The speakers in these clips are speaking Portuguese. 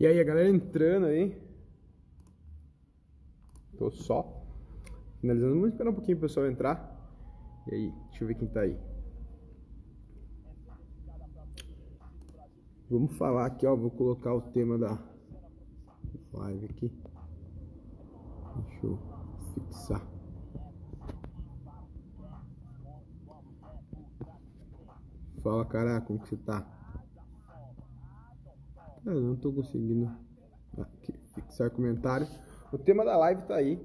E aí, a galera entrando aí. Tô só. Finalizando. Vamos esperar um pouquinho o pessoal entrar. E aí, deixa eu ver quem tá aí. Vamos falar aqui, ó. Vou colocar o tema da live aqui. Deixa eu fixar. Fala, cara, como que você tá? Eu não tô conseguindo aqui, fixar comentário. O tema da live tá aí.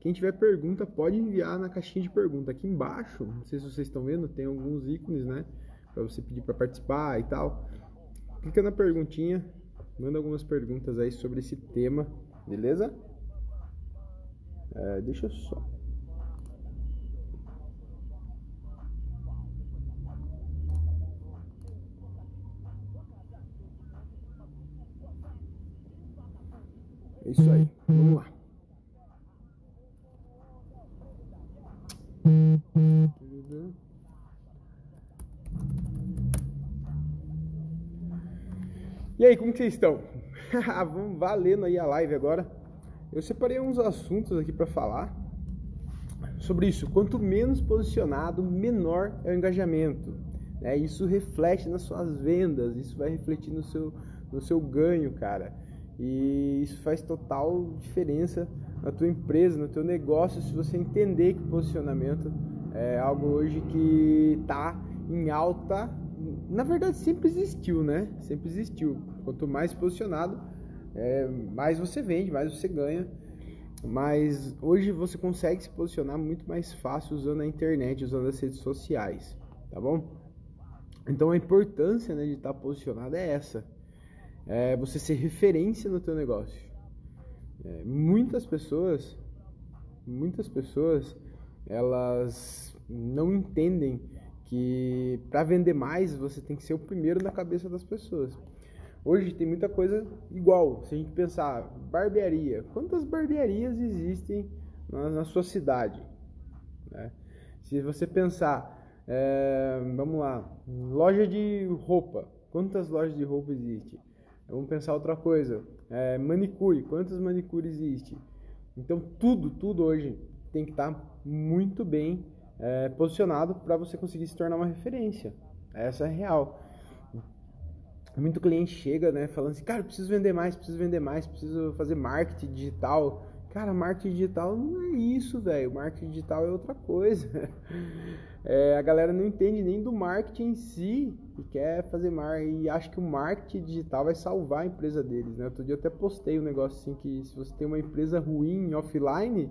Quem tiver pergunta pode enviar na caixinha de pergunta. Aqui embaixo, não sei se vocês estão vendo, tem alguns ícones, né? Para você pedir para participar e tal. Clica na perguntinha, manda algumas perguntas aí sobre esse tema, beleza? É, deixa eu só É isso aí. Vamos lá. E aí, como que vocês estão? Vamos valendo aí a live agora. Eu separei uns assuntos aqui para falar sobre isso. Quanto menos posicionado, menor é o engajamento. Né? Isso reflete nas suas vendas, isso vai refletir no seu, no seu ganho, cara. E isso faz total diferença na tua empresa, no teu negócio, se você entender que posicionamento é algo hoje que está em alta. Na verdade, sempre existiu, né? Sempre existiu. Quanto mais posicionado, é, mais você vende, mais você ganha. Mas hoje você consegue se posicionar muito mais fácil usando a internet, usando as redes sociais, tá bom? Então a importância né, de estar tá posicionado é essa é você ser referência no teu negócio. É, muitas pessoas, muitas pessoas, elas não entendem que para vender mais você tem que ser o primeiro na cabeça das pessoas. Hoje tem muita coisa igual. Se a gente pensar barbearia, quantas barbearias existem na, na sua cidade? Né? Se você pensar, é, vamos lá, loja de roupa, quantas lojas de roupa existem? Vamos pensar outra coisa. É, manicure. Quantas manicures existe? Então tudo, tudo hoje tem que estar muito bem é, posicionado para você conseguir se tornar uma referência. Essa é real. Muito cliente chega, né, falando assim, cara, preciso vender mais, preciso vender mais, preciso fazer marketing digital. Cara, marketing digital não é isso, velho. Marketing digital é outra coisa. É, a galera não entende nem do marketing em si e quer fazer marketing e acha que o marketing digital vai salvar a empresa deles, né? Outro dia eu até postei um negócio assim que se você tem uma empresa ruim offline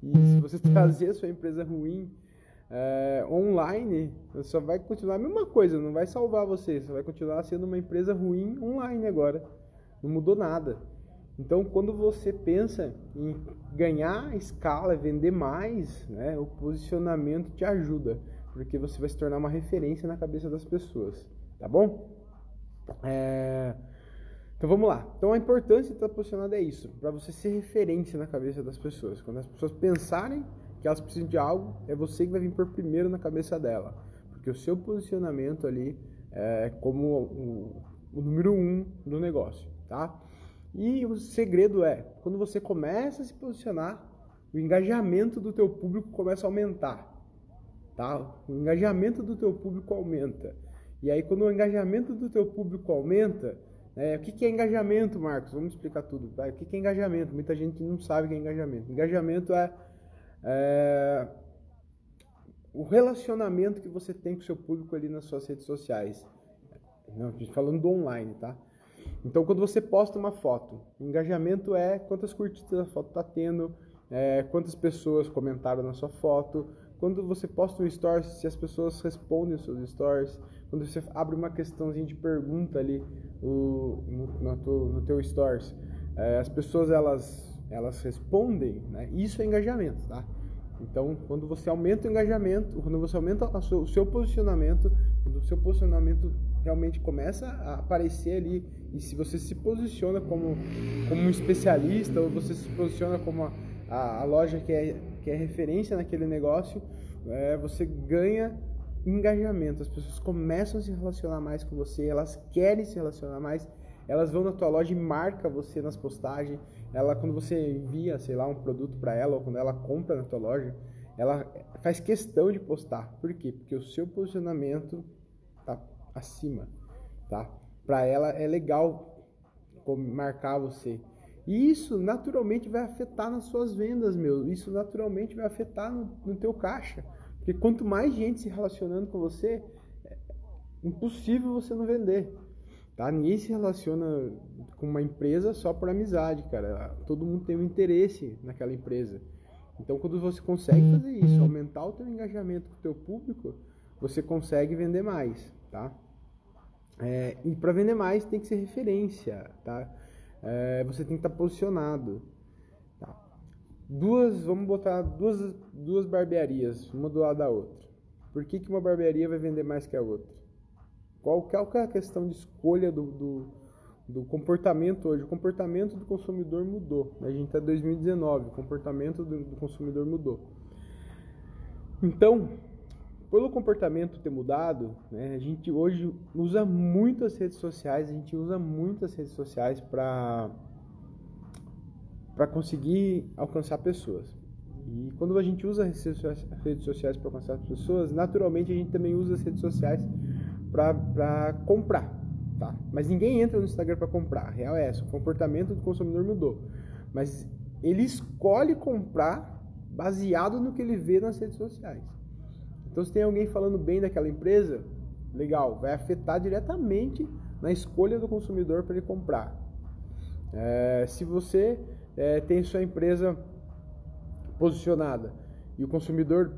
e se você trazer a sua empresa ruim é, online, só vai continuar a mesma coisa, não vai salvar você, você vai continuar sendo uma empresa ruim online agora. Não mudou nada. Então, quando você pensa em ganhar escala, vender mais, né, o posicionamento te ajuda, porque você vai se tornar uma referência na cabeça das pessoas, tá bom? É... Então vamos lá. Então a importância de estar posicionado é isso, para você ser referência na cabeça das pessoas. Quando as pessoas pensarem que elas precisam de algo, é você que vai vir por primeiro na cabeça dela, porque o seu posicionamento ali é como o, o número um do negócio, tá? E o segredo é, quando você começa a se posicionar, o engajamento do teu público começa a aumentar. Tá? O engajamento do teu público aumenta. E aí quando o engajamento do teu público aumenta, é, o que, que é engajamento, Marcos? Vamos explicar tudo. O que, que é engajamento? Muita gente não sabe o que é engajamento. Engajamento é, é o relacionamento que você tem com o seu público ali nas suas redes sociais. Não, falando do online, tá? Então, quando você posta uma foto, engajamento é quantas curtidas a foto está tendo, é, quantas pessoas comentaram na sua foto. Quando você posta um stories, se as pessoas respondem os seus stories. Quando você abre uma questãozinha de pergunta ali no, no, no, teu, no teu stories, é, as pessoas elas, elas respondem, né? Isso é engajamento, tá? Então, quando você aumenta o engajamento, quando você aumenta o seu posicionamento, quando o seu posicionamento realmente começa a aparecer ali e se você se posiciona como, como um especialista ou você se posiciona como a, a, a loja que é, que é referência naquele negócio, é, você ganha engajamento, as pessoas começam a se relacionar mais com você, elas querem se relacionar mais, elas vão na tua loja e marca você nas postagens. Ela quando você envia, sei lá, um produto para ela ou quando ela compra na tua loja, ela faz questão de postar. Por quê? Porque o seu posicionamento tá acima, tá? Para ela é legal marcar você. E isso naturalmente vai afetar nas suas vendas, meu. Isso naturalmente vai afetar no, no teu caixa. Porque quanto mais gente se relacionando com você, é impossível você não vender. Tá? Ninguém se relaciona com uma empresa só por amizade, cara. Todo mundo tem um interesse naquela empresa. Então, quando você consegue fazer isso, aumentar o teu engajamento com o teu público, você consegue vender mais, tá? É, e para vender mais tem que ser referência, tá? É, você tem que estar tá posicionado. Tá? Duas, vamos botar duas, duas barbearias, uma do lado da outra. Por que, que uma barbearia vai vender mais que a outra? Qual, qual é a questão de escolha do, do, do comportamento hoje? O comportamento do consumidor mudou. A gente está em 2019, o comportamento do, do consumidor mudou. Então, pelo comportamento ter mudado, né, a gente hoje usa muito as redes sociais, a gente usa muito as redes sociais para para conseguir alcançar pessoas. E quando a gente usa as redes sociais para alcançar pessoas, naturalmente a gente também usa as redes sociais para comprar, tá? Mas ninguém entra no Instagram para comprar. A real é essa, o comportamento do consumidor mudou. Mas ele escolhe comprar baseado no que ele vê nas redes sociais. Então, se tem alguém falando bem daquela empresa, legal, vai afetar diretamente na escolha do consumidor para ele comprar. É, se você é, tem sua empresa posicionada e o consumidor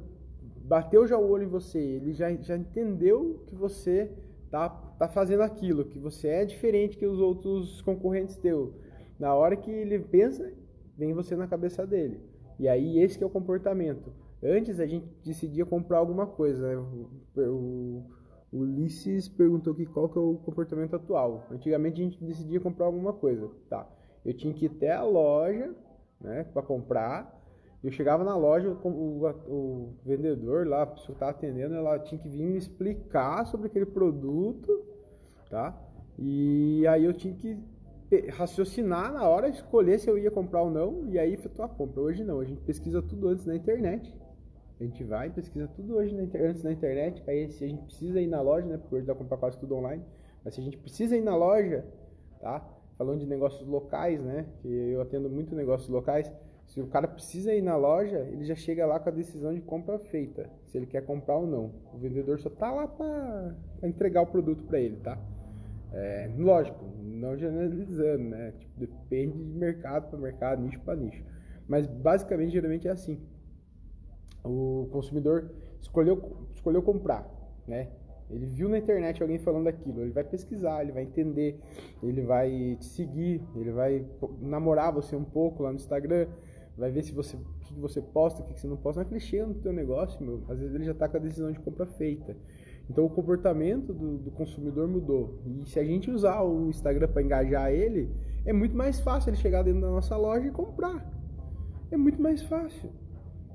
bateu já o olho em você, ele já, já entendeu que você tá, tá fazendo aquilo, que você é diferente que os outros concorrentes teu. Na hora que ele pensa, vem você na cabeça dele. E aí esse é o comportamento. Antes a gente decidia comprar alguma coisa. Né? O, o, Ulisses perguntou que qual que é o comportamento atual. Antigamente a gente decidia comprar alguma coisa. Tá. Eu tinha que ir até a loja né, para comprar. Eu chegava na loja, o, o, o vendedor lá, a pessoa estava atendendo, ela tinha que vir me explicar sobre aquele produto, tá? E aí eu tinha que raciocinar na hora, escolher se eu ia comprar ou não, e aí efetuar a compra. Hoje não, a gente pesquisa tudo antes na internet. A gente vai, pesquisa tudo hoje na, antes na internet, aí se a gente precisa ir na loja, né? Porque hoje dá pra comprar quase tudo online. Mas se a gente precisa ir na loja, tá? Falando de negócios locais, né? Que eu atendo muito negócios locais. Se o cara precisa ir na loja, ele já chega lá com a decisão de compra feita, se ele quer comprar ou não. O vendedor só tá lá para entregar o produto para ele, tá? É, lógico, não generalizando, né? Tipo, depende de mercado para mercado, nicho para nicho. Mas basicamente, geralmente é assim o consumidor escolheu, escolheu comprar, né? Ele viu na internet alguém falando aquilo, ele vai pesquisar, ele vai entender, ele vai te seguir, ele vai namorar você um pouco lá no Instagram, vai ver se você o que você posta, o que você não posta, mas ele chega no teu negócio, meu, às vezes ele já está com a decisão de compra feita. Então o comportamento do, do consumidor mudou. E se a gente usar o Instagram para engajar ele, é muito mais fácil ele chegar dentro da nossa loja e comprar. É muito mais fácil,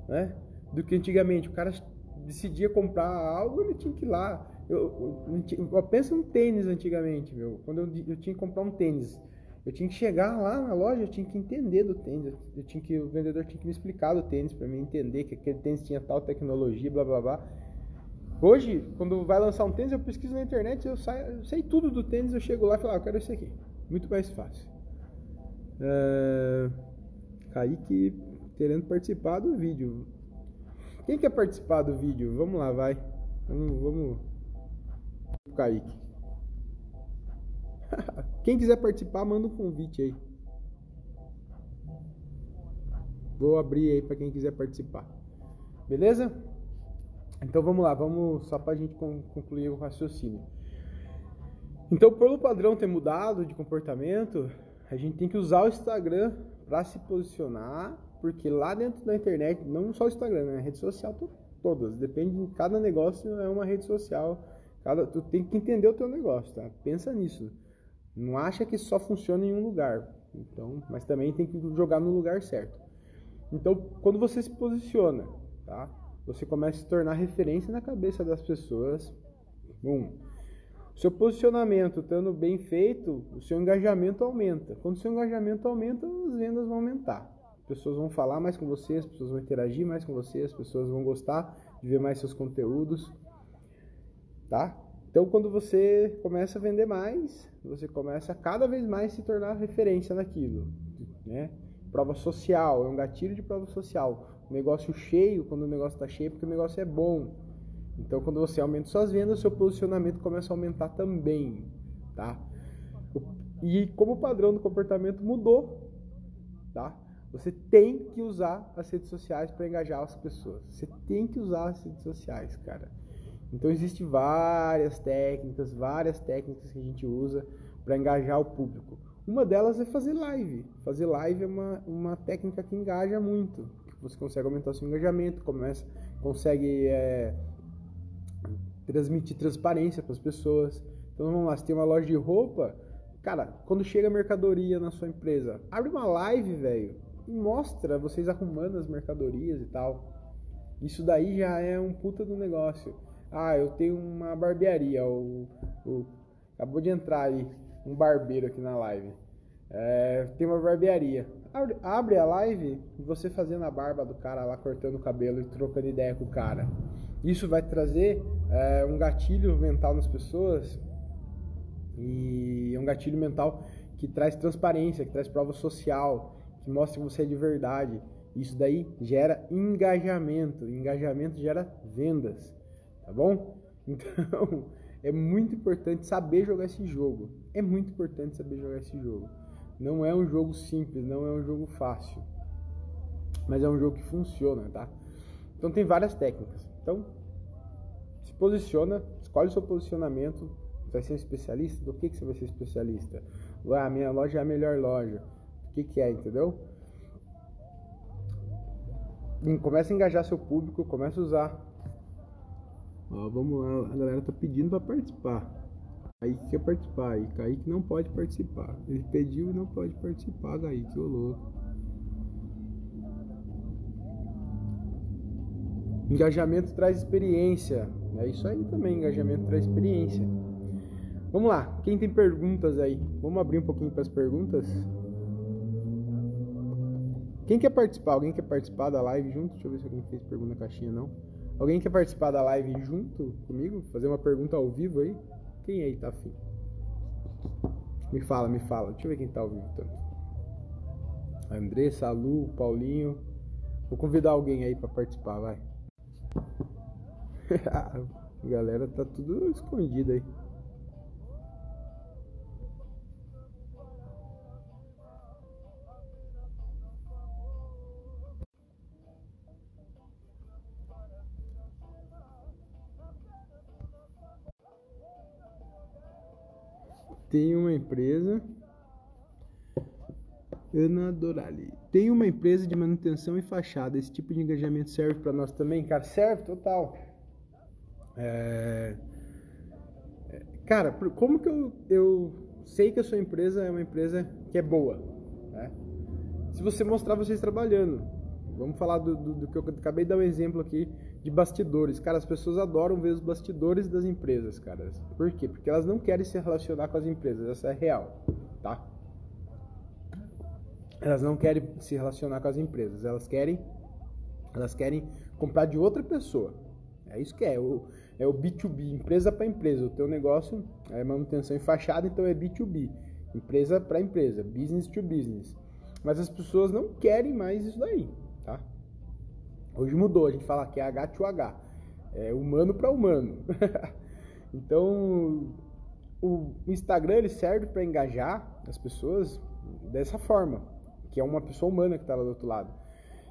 né? Do que antigamente. O cara decidia comprar algo, ele tinha que ir lá. Eu, eu, eu penso no tênis antigamente, meu. Quando eu, eu tinha que comprar um tênis, eu tinha que chegar lá na loja, eu tinha que entender do tênis. Eu tinha que, o vendedor tinha que me explicar do tênis para mim entender que aquele tênis tinha tal tecnologia, blá blá blá. Hoje, quando vai lançar um tênis, eu pesquiso na internet, eu, saio, eu sei tudo do tênis, eu chego lá e falo, ah, eu quero esse aqui. Muito mais fácil. Uh, Kaique querendo participar do vídeo. Quem quer participar do vídeo? Vamos lá, vai. Vamos, vamos. Kaique. Quem quiser participar, manda um convite aí. Vou abrir aí para quem quiser participar. Beleza? Então vamos lá, vamos só para a gente concluir o raciocínio. Então, pelo padrão ter mudado de comportamento, a gente tem que usar o Instagram para se posicionar porque lá dentro da internet, não só o Instagram, né? Rede social todas, depende de cada negócio é uma rede social. Cada, tu tem que entender o teu negócio, tá? Pensa nisso. Não acha que só funciona em um lugar. Então, mas também tem que jogar no lugar certo. Então, quando você se posiciona, tá? Você começa a se tornar referência na cabeça das pessoas. Um, seu posicionamento estando bem feito, o seu engajamento aumenta. Quando o seu engajamento aumenta, as vendas vão aumentar. As pessoas vão falar mais com você, as pessoas vão interagir mais com você, as pessoas vão gostar de ver mais seus conteúdos, tá? Então, quando você começa a vender mais, você começa a cada vez mais se tornar referência naquilo, né? Prova social, é um gatilho de prova social. O negócio cheio, quando o negócio está cheio, é porque o negócio é bom. Então, quando você aumenta suas vendas, seu posicionamento começa a aumentar também, tá? E como o padrão do comportamento mudou, tá? Você tem que usar as redes sociais para engajar as pessoas. Você tem que usar as redes sociais, cara. Então existem várias técnicas, várias técnicas que a gente usa para engajar o público. Uma delas é fazer live. Fazer live é uma, uma técnica que engaja muito. Você consegue aumentar seu engajamento, começa, consegue é, transmitir transparência para as pessoas. Então vamos lá, se tem uma loja de roupa, cara, quando chega mercadoria na sua empresa, abre uma live, velho, e mostra vocês arrumando as mercadorias e tal. Isso daí já é um puta do negócio. Ah, eu tenho uma barbearia, o, o acabou de entrar aí um barbeiro aqui na live. É, tem uma barbearia. Abre, abre a live e você fazendo a barba do cara lá, cortando o cabelo e trocando ideia com o cara. Isso vai trazer é, um gatilho mental nas pessoas e é um gatilho mental que traz transparência, que traz prova social, que mostra que você é de verdade. Isso daí gera engajamento, engajamento gera vendas, tá bom? Então é muito importante saber jogar esse jogo. É muito importante saber jogar esse jogo. Não é um jogo simples, não é um jogo fácil, mas é um jogo que funciona, tá? Então tem várias técnicas. Então, se posiciona, escolhe o seu posicionamento. Vai ser um especialista? Do que, que você vai ser especialista? Ah, minha loja é a melhor loja. O que, que é, entendeu? Começa a engajar seu público, começa a usar. Ó, vamos lá, a galera tá pedindo para participar. Aí quer participar, aí Kaique não pode participar. Ele pediu e não pode participar, Kaique, ô louco. Engajamento traz experiência. É isso aí também, engajamento traz experiência. Vamos lá, quem tem perguntas aí? Vamos abrir um pouquinho para as perguntas? Quem quer participar? Alguém quer participar da live junto? Deixa eu ver se alguém fez pergunta na caixinha, não. Alguém quer participar da live junto comigo? Fazer uma pergunta ao vivo aí? Quem aí tá afim? Me fala, me fala. Deixa eu ver quem tá ao vivo tanto. Andressa, Lu, Paulinho. Vou convidar alguém aí para participar, vai. A galera tá tudo escondido aí. Tem uma empresa Ana Dorali. Tem uma empresa de manutenção e fachada. Esse tipo de engajamento serve para nós também? Cara, serve total. É... é cara, como que eu, eu sei que a sua empresa é uma empresa que é boa? Né? Se você mostrar vocês trabalhando. Vamos falar do, do, do, que eu acabei de dar um exemplo aqui de bastidores. Cara, as pessoas adoram ver os bastidores das empresas, cara. Por quê? Porque elas não querem se relacionar com as empresas. Essa é real, tá? elas não querem se relacionar com as empresas, elas querem elas querem comprar de outra pessoa. É isso que é, o, é o B2B, empresa para empresa. O teu negócio é manutenção em fachada, então é B2B, empresa para empresa, business to business. Mas as pessoas não querem mais isso daí, tá? Hoje mudou, a gente fala que é H to H, é humano para humano. então, o Instagram ele serve para engajar as pessoas dessa forma que é uma pessoa humana que está lá do outro lado.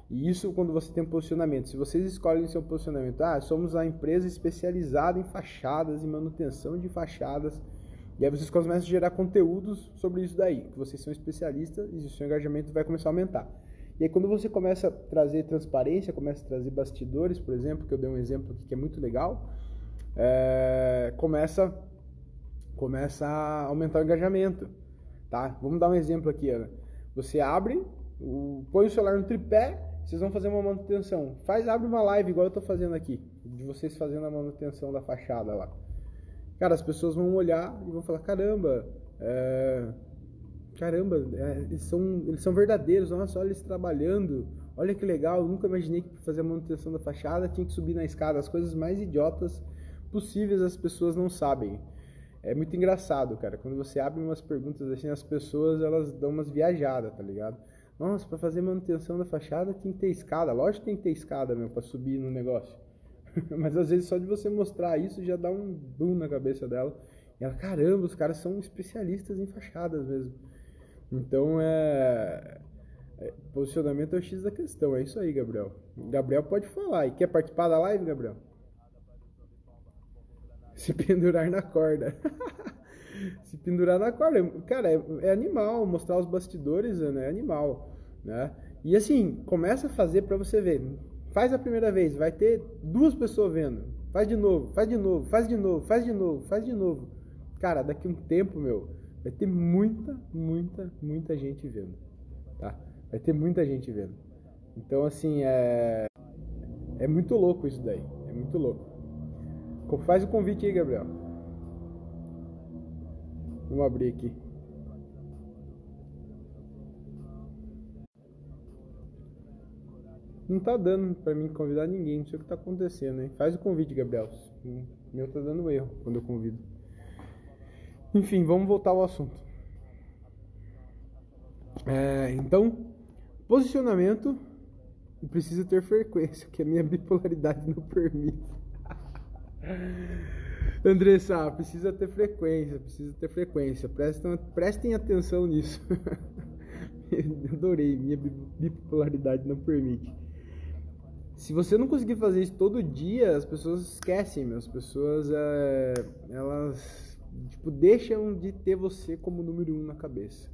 E isso quando você tem um posicionamento. Se vocês escolhem seu posicionamento, ah, somos a empresa especializada em fachadas e manutenção de fachadas. E aí vocês começam a gerar conteúdos sobre isso daí, que vocês são especialistas e o seu engajamento vai começar a aumentar. E aí quando você começa a trazer transparência, começa a trazer bastidores, por exemplo, que eu dei um exemplo aqui que é muito legal, é, começa, começa a aumentar o engajamento. Tá? Vamos dar um exemplo aqui, Ana. Você abre, o, põe o celular no tripé, vocês vão fazer uma manutenção. Faz, abre uma live igual eu estou fazendo aqui, de vocês fazendo a manutenção da fachada lá. cara, as pessoas vão olhar e vão falar, caramba, é, caramba, é, eles, são, eles são verdadeiros, nossa, olha eles trabalhando, olha que legal, nunca imaginei que para fazer a manutenção da fachada tinha que subir na escada, as coisas mais idiotas possíveis as pessoas não sabem. É muito engraçado, cara, quando você abre umas perguntas assim, as pessoas elas dão umas viajadas, tá ligado? Nossa, para fazer manutenção da fachada tem que ter escada, lógico que tem que ter escada, meu, para subir no negócio. Mas às vezes só de você mostrar isso já dá um boom na cabeça dela. E ela, caramba, os caras são especialistas em fachadas mesmo. Então é. é posicionamento é o X da questão. É isso aí, Gabriel. Gabriel pode falar. E quer participar da live, Gabriel? Se pendurar na corda. Se pendurar na corda. Cara, é, é, animal. Mostrar os bastidores né? é animal. Né? E assim, começa a fazer para você ver. Faz a primeira vez, vai ter duas pessoas vendo. Faz de novo, faz de novo, faz de novo, faz de novo, faz de novo. Cara, daqui um tempo, meu, vai ter muita, muita, muita gente vendo. Tá? Vai ter muita gente vendo. Então, assim, é. É muito louco isso daí. É muito louco. Faz o convite aí, Gabriel. Vamos abrir aqui. Não tá dando pra mim convidar ninguém, não sei o que tá acontecendo, hein? Faz o convite, Gabriel. O meu tá dando erro quando eu convido. Enfim, vamos voltar ao assunto. É, então, posicionamento precisa ter frequência, que a minha bipolaridade não permite. Andressa, precisa ter frequência, precisa ter frequência. Prestem, prestem atenção nisso. Adorei, minha bipolaridade não permite. Se você não conseguir fazer isso todo dia, as pessoas esquecem, meu. As pessoas, é, elas, tipo, deixam de ter você como número um na cabeça.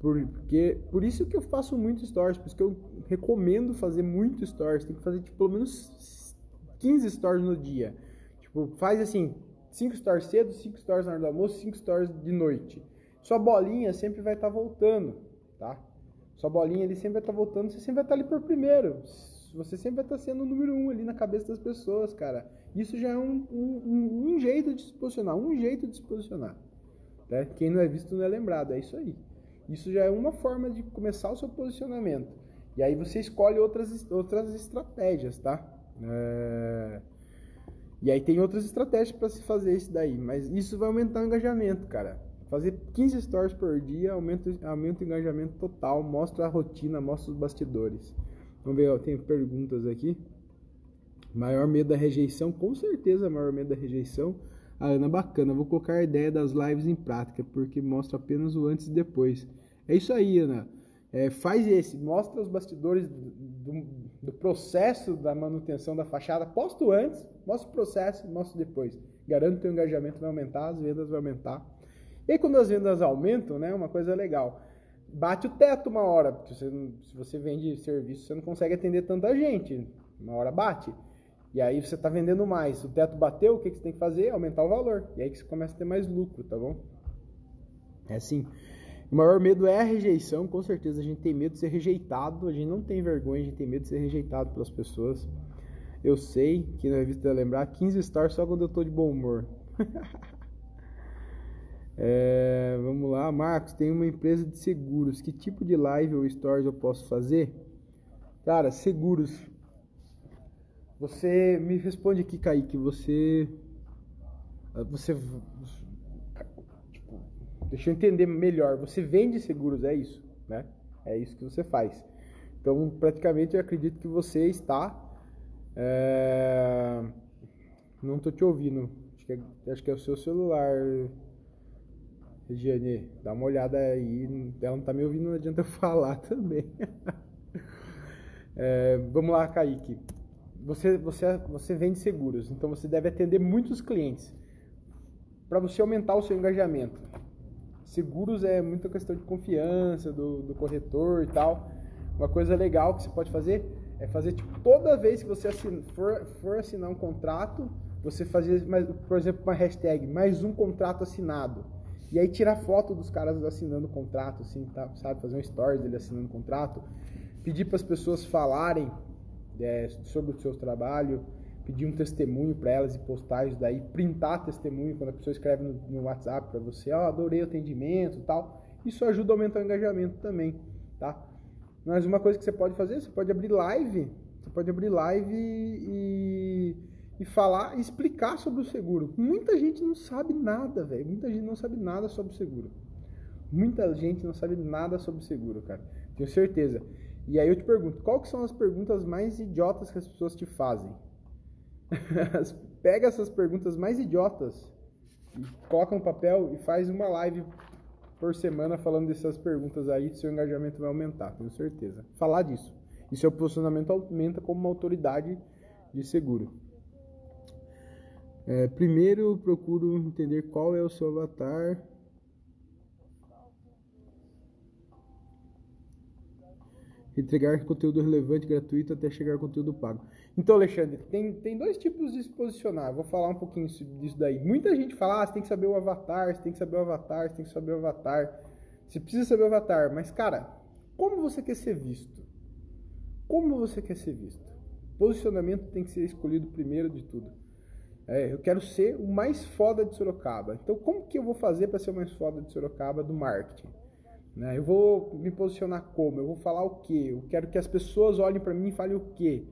Porque, por isso que eu faço muito stories, por isso que eu recomendo fazer muito stories. Tem que fazer, tipo, pelo menos 15 stories no dia. Tipo, faz assim, 5 stories cedo, 5 stories na hora do almoço, 5 stories de noite. Sua bolinha sempre vai estar tá voltando, tá? Sua bolinha ele sempre vai estar tá voltando, você sempre vai estar tá ali por primeiro você sempre vai estar sendo o número um ali na cabeça das pessoas, cara. Isso já é um, um, um jeito de se posicionar, um jeito de se posicionar. Né? Quem não é visto não é lembrado, é isso aí. Isso já é uma forma de começar o seu posicionamento. E aí você escolhe outras, outras estratégias, tá? É... E aí tem outras estratégias para se fazer isso daí, mas isso vai aumentar o engajamento, cara. Fazer 15 stories por dia aumenta, aumenta o engajamento total, mostra a rotina, mostra os bastidores. Vamos ver, ó, tem perguntas aqui. Maior medo da rejeição, com certeza maior medo da rejeição. A Ana, bacana, vou colocar a ideia das lives em prática, porque mostra apenas o antes e depois. É isso aí, Ana. É, faz esse, mostra os bastidores do, do, processo da manutenção da fachada. Posta o antes, mostra o processo, mostra depois. Garanto que o engajamento vai aumentar, as vendas vão aumentar. E aí, quando as vendas aumentam, né, uma coisa legal bate o teto uma hora. Você, se você vende serviço, você não consegue atender tanta gente. Uma hora bate. E aí você está vendendo mais. O teto bateu, o que, que você tem que fazer? Aumentar o valor. E aí que você começa a ter mais lucro, tá bom? É assim. O maior medo é a rejeição, com certeza. A gente tem medo de ser rejeitado. A gente não tem vergonha, a gente tem medo de ser rejeitado pelas pessoas. Eu sei que visto de lembrar 15 stars só quando eu tô de bom humor. É, vamos lá, Marcos, tem uma empresa de seguros. Que tipo de live ou stories eu posso fazer? Cara, seguros. Você me responde aqui, Kaique. Você. Você. Tipo, deixa eu entender melhor. Você vende seguros, é isso, né? É isso que você faz. Então, praticamente, eu acredito que você está. É... Não estou te ouvindo. Acho que, é, acho que é o seu celular. Regiane, dá uma olhada aí. Ela não tá me ouvindo, não adianta eu falar também. é, vamos lá, Kaique. Você, você, você vende seguros, então você deve atender muitos clientes para você aumentar o seu engajamento. Seguros é muita questão de confiança do, do corretor e tal. Uma coisa legal que você pode fazer é fazer tipo, toda vez que você for, for assinar um contrato, você fazer, por exemplo, uma hashtag, mais um contrato assinado. E aí tirar foto dos caras assinando o contrato, assim, tá, sabe? Fazer um stories dele assinando o contrato. Pedir para as pessoas falarem é, sobre o seu trabalho. pedir um testemunho para elas e postar isso daí, printar testemunho quando a pessoa escreve no, no WhatsApp para você, ó, oh, adorei o atendimento tal. Isso ajuda a aumentar o engajamento também, tá? Mas uma coisa que você pode fazer, você pode abrir live, você pode abrir live e, e falar, e explicar sobre o seguro. Muita gente não sabe nada, velho. Muita gente não sabe nada sobre o seguro. Muita gente não sabe nada sobre o seguro, cara. Tenho certeza. E aí eu te pergunto, qual que são as perguntas mais idiotas que as pessoas te fazem? Pega essas perguntas mais idiotas coloca no papel e faz uma live por semana falando dessas perguntas aí, seu engajamento vai aumentar, tenho certeza. Falar disso. E seu posicionamento aumenta como uma autoridade de seguro. É, primeiro, procuro entender qual é o seu avatar entregar conteúdo relevante, gratuito, até chegar conteúdo pago. Então, Alexandre, tem, tem dois tipos de se posicionar. Vou falar um pouquinho disso daí. Muita gente fala, ah, você tem que saber o avatar, você tem que saber o avatar, você tem que saber o avatar. Você precisa saber o avatar, mas, cara, como você quer ser visto? Como você quer ser visto? Posicionamento tem que ser escolhido primeiro de tudo. É, eu quero ser o mais foda de Sorocaba. Então, como que eu vou fazer para ser o mais foda de Sorocaba do marketing? Né? Eu vou me posicionar como? Eu vou falar o quê? Eu quero que as pessoas olhem para mim e falem o quê?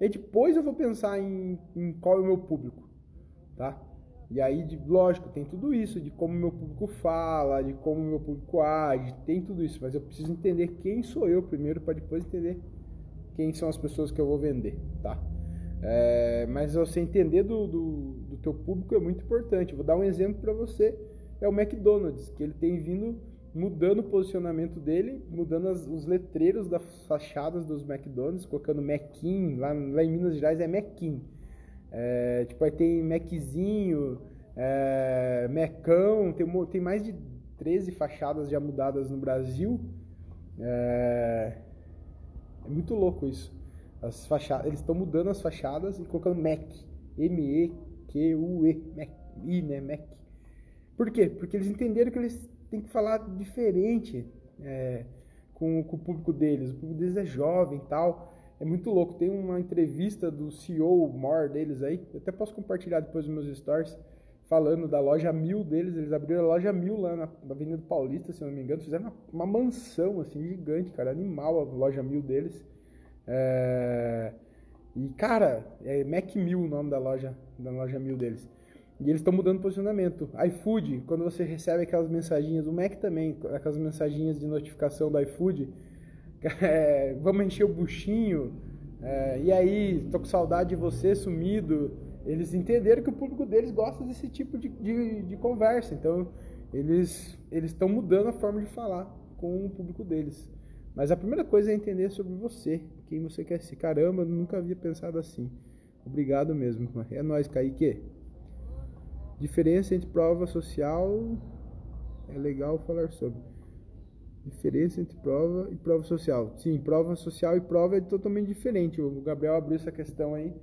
E depois eu vou pensar em, em qual é o meu público, tá? E aí, de, lógico, tem tudo isso, de como o meu público fala, de como meu público age, tem tudo isso, mas eu preciso entender quem sou eu primeiro para depois entender quem são as pessoas que eu vou vender, tá? É, mas você entender do, do, do teu público é muito importante. Vou dar um exemplo para você, é o McDonald's, que ele tem vindo mudando o posicionamento dele, mudando as, os letreiros das fachadas dos McDonald's, colocando Mequim, lá, lá em Minas Gerais é Mequim. É, tipo, aí tem Meczinho, é, Mecão, tem, tem mais de 13 fachadas já mudadas no Brasil. É, é muito louco isso. As fachadas, eles estão mudando as fachadas e colocando Mac, M-E-Q-U-E, Mac, I, né, Mac. Por quê? Porque eles entenderam que eles tem que falar diferente é, com, com, o público deles. O público deles é jovem e tal. É muito louco. Tem uma entrevista do CEO More deles aí. Eu até posso compartilhar depois nos meus stories. Falando da loja mil deles. Eles abriram a loja mil lá na, na Avenida Paulista, se não me engano. Fizeram uma, uma, mansão assim gigante, cara. Animal a loja mil deles. É... E, cara, é Mac Mil o nome da loja, da loja mil deles. E eles estão mudando o posicionamento. iFood, quando você recebe aquelas mensaginhas, o Mac também, aquelas mensaginhas de notificação do iFood, é, vamos encher o buchinho, é, e aí, tô com saudade de você, sumido. Eles entenderam que o público deles gosta desse tipo de, de, de conversa, então eles estão mudando a forma de falar com o público deles. Mas a primeira coisa é entender sobre você, quem você quer ser. Caramba, nunca havia pensado assim. Obrigado mesmo. É nóis, Kaique. Diferença entre prova social é legal falar sobre. Diferença entre prova e prova social. Sim, prova social e prova é totalmente diferente. O Gabriel abriu essa questão aí.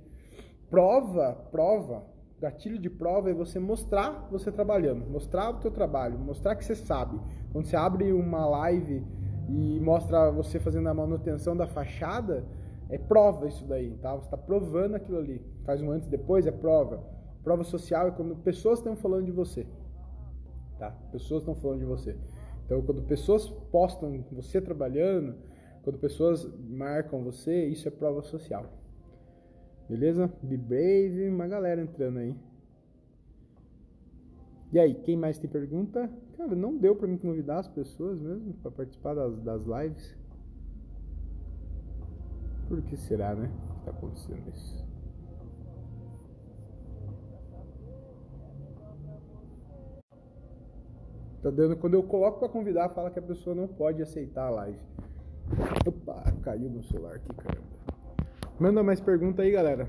Prova, prova, gatilho de prova é você mostrar você trabalhando, mostrar o teu trabalho, mostrar que você sabe. Quando você abre uma live e mostra você fazendo a manutenção da fachada, é prova isso daí, tá? Você está provando aquilo ali. Faz um antes e depois, é prova. Prova social é quando pessoas estão falando de você. Tá? Pessoas estão falando de você. Então, quando pessoas postam você trabalhando, quando pessoas marcam você, isso é prova social. Beleza? Be brave, uma galera entrando aí. E aí, quem mais tem pergunta? Cara, não deu para mim convidar as pessoas mesmo para participar das, das lives. Por que será, né? Que tá acontecendo isso? Tá dando, quando eu coloco para convidar, fala que a pessoa não pode aceitar a live. Opa, caiu meu celular aqui, caramba. Manda mais pergunta aí, galera.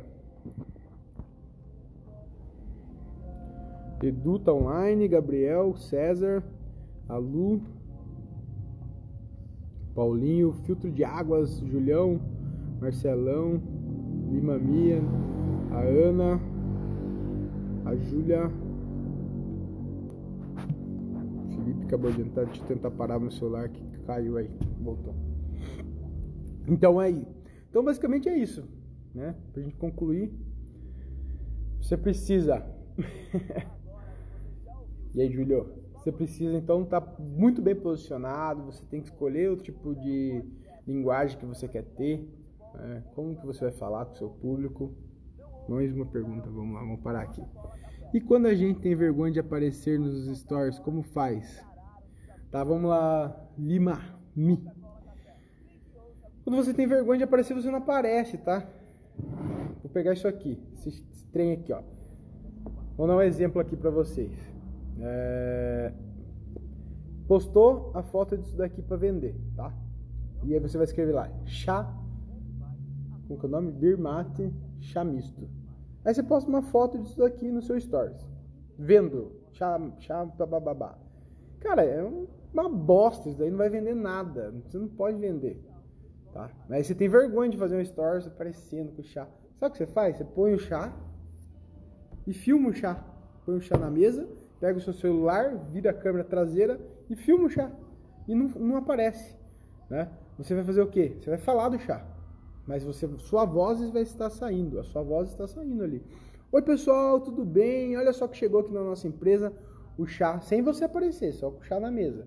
Edu tá online, Gabriel, César, Alu, Paulinho, Filtro de Águas, Julião, Marcelão, Lima Mia, a Ana, a Júlia, acabou de entrar, deixa eu tentar parar meu celular que caiu aí, voltou. Então aí, então basicamente é isso, né? Pra gente concluir. Você precisa. e aí, Julio? Você precisa então estar tá muito bem posicionado. Você tem que escolher o tipo de linguagem que você quer ter. Né? Como que você vai falar com o seu público. Mais uma pergunta, vamos lá, vamos parar aqui. E quando a gente tem vergonha de aparecer nos stories, como faz? Tá, vamos lá, Lima, Mi. Quando você tem vergonha de aparecer, você não aparece, tá? Vou pegar isso aqui, esse, trem aqui, ó. Vou dar um exemplo aqui pra vocês. É... Postou a foto disso daqui para vender, tá? E aí você vai escrever lá, chá, que é o nome? Birmate, chá misto. Aí você posta uma foto disso daqui no seu stories. Vendo, chá, chá, bababá. Cara, é uma bosta isso daí, não vai vender nada. Você não pode vender. Tá? Mas você tem vergonha de fazer um stories aparecendo com chá. Sabe o que você faz? Você põe o chá e filma o chá. Põe o chá na mesa, pega o seu celular, vira a câmera traseira e filma o chá. E não, não aparece. Né? Você vai fazer o quê? Você vai falar do chá. Mas você, sua voz vai estar saindo. A sua voz está saindo ali. Oi pessoal, tudo bem? Olha só que chegou aqui na nossa empresa o chá, sem você aparecer, só com o chá na mesa.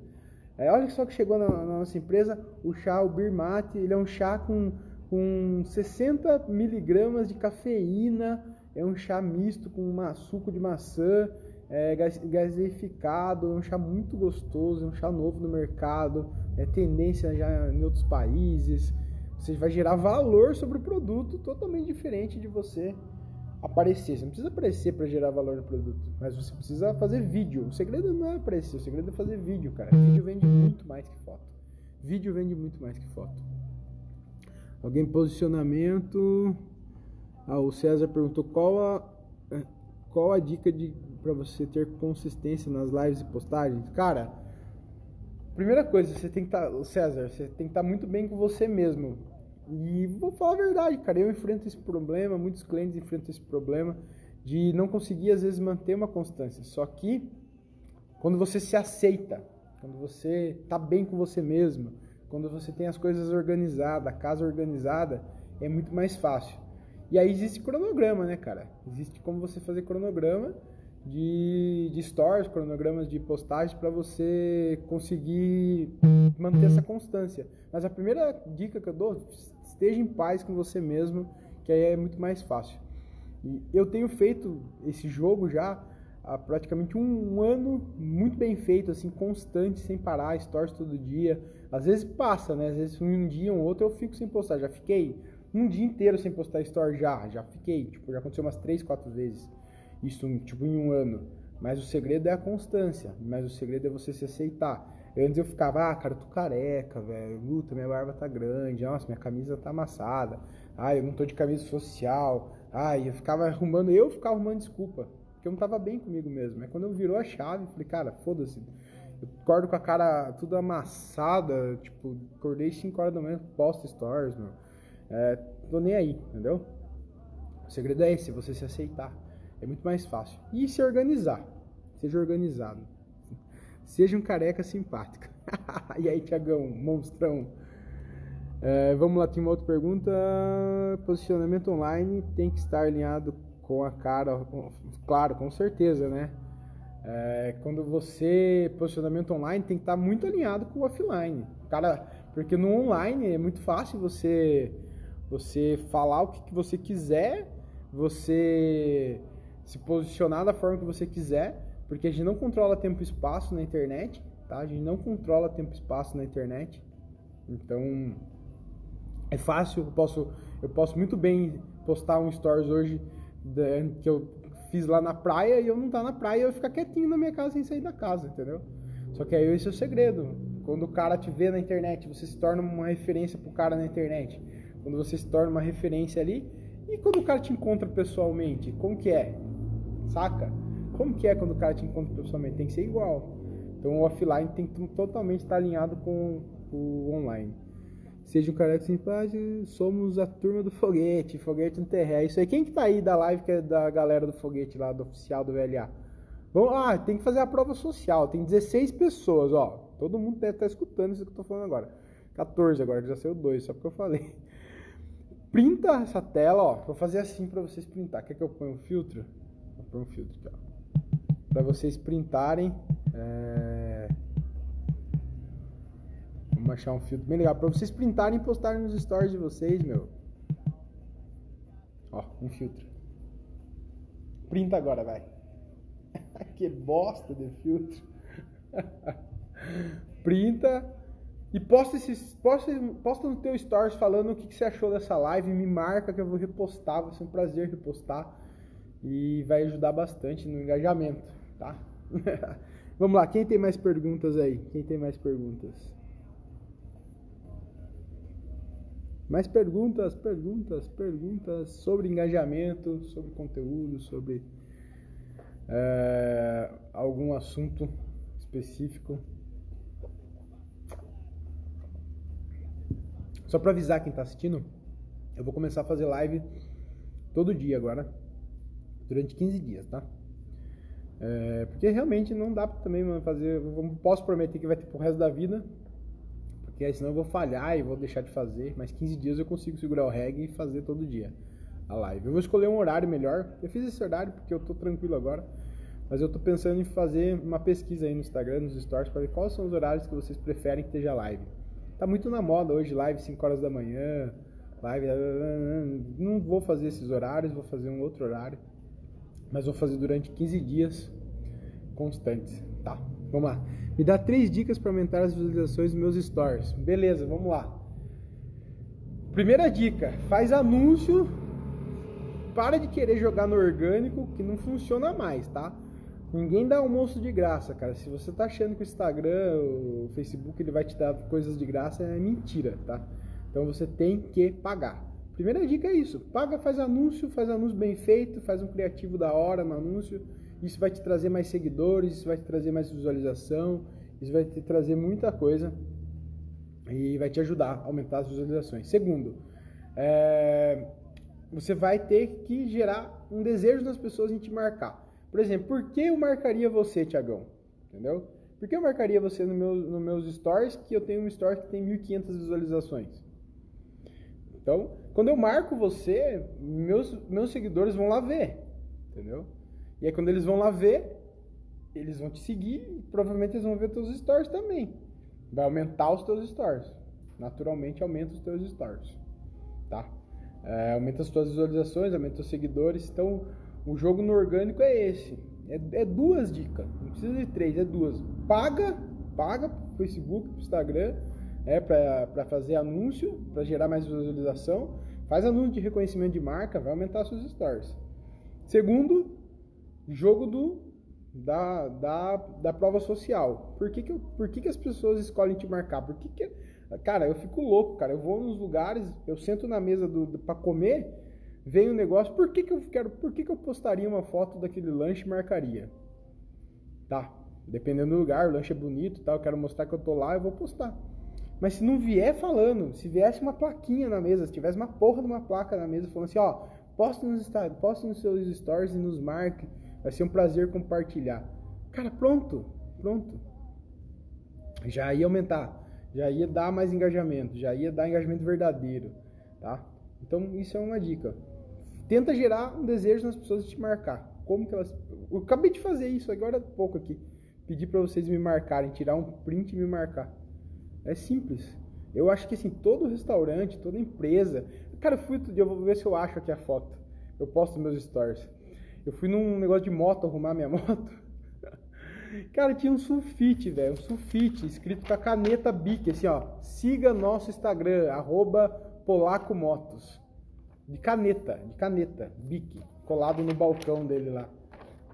É, olha só que chegou na, na, nossa empresa o chá, o Birmate, ele é um chá com, com 60 miligramas de cafeína, é um chá misto com uma, suco de maçã, é, gaseificado, é um chá muito gostoso, é um chá novo no mercado, é tendência já em outros países. Você vai gerar valor sobre o produto totalmente diferente de você aparecer. Você não precisa aparecer para gerar valor no produto, mas você precisa fazer vídeo. O segredo não é aparecer, o segredo é fazer vídeo, cara. Vídeo vende muito mais que foto. Vídeo vende muito mais que foto. Alguém posicionamento. Ah, o César perguntou qual a qual a dica de para você ter consistência nas lives e postagens. Cara, primeira coisa, você tem que estar, tá, César, você tem que estar tá muito bem com você mesmo. E vou falar a verdade, cara, eu enfrento esse problema, muitos clientes enfrentam esse problema de não conseguir às vezes manter uma constância. Só que quando você se aceita, quando você tá bem com você mesmo, quando você tem as coisas organizadas, a casa organizada, é muito mais fácil. E aí existe cronograma, né, cara? Existe como você fazer cronograma de, de stories, cronogramas de postagens para você conseguir manter essa constância. Mas a primeira dica que eu dou, esteja em paz com você mesmo, que aí é muito mais fácil. E eu tenho feito esse jogo já há praticamente um ano muito bem feito, assim, constante, sem parar, stories todo dia. Às vezes passa, né? Às vezes um dia, um outro eu fico sem postar. Já fiquei um dia inteiro sem postar story já, já fiquei, tipo, já aconteceu umas três, quatro vezes. Isso, tipo, em um ano. Mas o segredo é a constância, mas o segredo é você se aceitar. Antes eu ficava, ah, cara, eu tô careca, velho. Luta, minha barba tá grande. Nossa, minha camisa tá amassada. Ah, eu não tô de camisa social. Ah, eu ficava arrumando, eu ficava arrumando desculpa. Porque eu não tava bem comigo mesmo. Mas quando eu virou a chave, falei, cara, foda-se. Eu acordo com a cara tudo amassada. Tipo, acordei 5 horas da manhã, posto stories, meu. É, tô nem aí, entendeu? O segredo é esse, você se aceitar. É muito mais fácil. E se organizar. Seja organizado. Seja um careca simpático. e aí, Tiagão, monstrão. É, vamos lá, tem uma outra pergunta. Posicionamento online tem que estar alinhado com a cara. Claro, com certeza, né? É, quando você. Posicionamento online tem que estar muito alinhado com o offline. Cara, porque no online é muito fácil você você falar o que, que você quiser, você se posicionar da forma que você quiser porque a gente não controla tempo e espaço na internet, tá? A gente não controla tempo e espaço na internet. Então, é fácil, eu posso, eu posso muito bem postar um stories hoje que eu fiz lá na praia e eu não tá na praia, eu ficar quietinho na minha casa sem sair da casa, entendeu? Só que aí esse é o segredo. Quando o cara te vê na internet, você se torna uma referência pro cara na internet. Quando você se torna uma referência ali, e quando o cara te encontra pessoalmente, como que é? Saca? como que é quando o cara te encontra pessoalmente? Tem que ser igual. Então o offline tem que totalmente estar alinhado com o online. Seja um careca simpático, somos a turma do foguete, foguete no terra. Isso aí, quem que tá aí da live que é da galera do foguete lá, do oficial do VLA? Bom, ah, tem que fazer a prova social, tem 16 pessoas, ó. Todo mundo deve estar tá escutando isso que eu tô falando agora. 14 agora, já saiu 2, só porque eu falei. Printa essa tela, ó. Vou fazer assim para vocês printar. Quer que eu ponha um filtro? Um filtro aqui, ó. Pra vocês printarem. É... Vamos achar um filtro bem legal. Pra vocês printarem e postarem nos stories de vocês, meu. Ó, um filtro. Printa agora, vai. que bosta de filtro. Printa e posta, esses, posta, posta no teu stories falando o que, que você achou dessa live. Me marca que eu vou repostar. Vai ser um prazer repostar. E vai ajudar bastante no engajamento, tá? Vamos lá, quem tem mais perguntas aí? Quem tem mais perguntas? Mais perguntas, perguntas, perguntas sobre engajamento, sobre conteúdo, sobre é, algum assunto específico. Só para avisar quem está assistindo, eu vou começar a fazer live todo dia agora, durante 15 dias, tá? É, porque realmente não dá também fazer. Posso prometer que vai ter pro resto da vida, porque aí senão eu vou falhar e vou deixar de fazer. Mas 15 dias eu consigo segurar o reggae e fazer todo dia a live. Eu vou escolher um horário melhor. Eu fiz esse horário porque eu tô tranquilo agora. Mas eu tô pensando em fazer uma pesquisa aí no Instagram, nos stories, para ver quais são os horários que vocês preferem que esteja live. Tá muito na moda hoje, live 5 horas da manhã, live. Não vou fazer esses horários, vou fazer um outro horário mas vou fazer durante 15 dias constantes. Tá, vamos lá. Me dá três dicas para aumentar as visualizações dos meus stories. Beleza, vamos lá. Primeira dica: faz anúncio. Para de querer jogar no orgânico que não funciona mais, tá? Ninguém dá almoço de graça, cara. Se você tá achando que o Instagram, o Facebook, ele vai te dar coisas de graça, é mentira, tá? Então você tem que pagar. Primeira dica é isso. Paga, faz anúncio, faz anúncio bem feito, faz um criativo da hora no anúncio. Isso vai te trazer mais seguidores, isso vai te trazer mais visualização, isso vai te trazer muita coisa e vai te ajudar a aumentar as visualizações. Segundo, é, você vai ter que gerar um desejo das pessoas em te marcar. Por exemplo, por que eu marcaria você, Tiagão? Entendeu? Por que eu marcaria você no meu, no meus stories que eu tenho um story que tem 1.500 visualizações? Então, quando eu marco você, meus, meus seguidores vão lá ver, entendeu? E aí quando eles vão lá ver, eles vão te seguir provavelmente eles vão ver teus stories também. Vai aumentar os teus stories. Naturalmente aumenta os teus stories, tá? É, aumenta as tuas visualizações, aumenta os seguidores. Então, o jogo no orgânico é esse. É, é duas dicas, não precisa de três, é duas. Paga, paga pro Facebook, pro Instagram é, para fazer anúncio, para gerar mais visualização. Faz anúncio de reconhecimento de marca, vai aumentar suas stories. Segundo, jogo do da, da, da prova social. Por que, que, por que, que as pessoas escolhem te marcar? Por que, que Cara, eu fico louco, cara. Eu vou nos lugares, eu sento na mesa do, do para comer, vem um negócio. Por que, que eu quero? Por que, que eu postaria uma foto daquele lanche e marcaria? Tá. Dependendo do lugar, o lanche é bonito, tá? Eu quero mostrar que eu tô lá, eu vou postar. Mas se não vier falando, se viesse uma plaquinha na mesa, se tivesse uma porra de uma placa na mesa falando assim, ó, poste nos, poste nos seus stories e nos marque, vai ser um prazer compartilhar. Cara, pronto, pronto. Já ia aumentar, já ia dar mais engajamento, já ia dar engajamento verdadeiro, tá? Então isso é uma dica. Tenta gerar um desejo nas pessoas de te marcar. Como que elas. Eu acabei de fazer isso agora há pouco aqui. Pedi para vocês me marcarem, tirar um print e me marcar. É simples. Eu acho que assim, todo restaurante, toda empresa. Cara, eu fui outro dia, eu vou ver se eu acho aqui a foto. Eu posto meus stories. Eu fui num negócio de moto arrumar minha moto. Cara, tinha um sulfite, velho. Um sulfite escrito com a caneta Bic, assim, ó. Siga nosso Instagram, polacomotos. De caneta, de caneta, Bic, colado no balcão dele lá.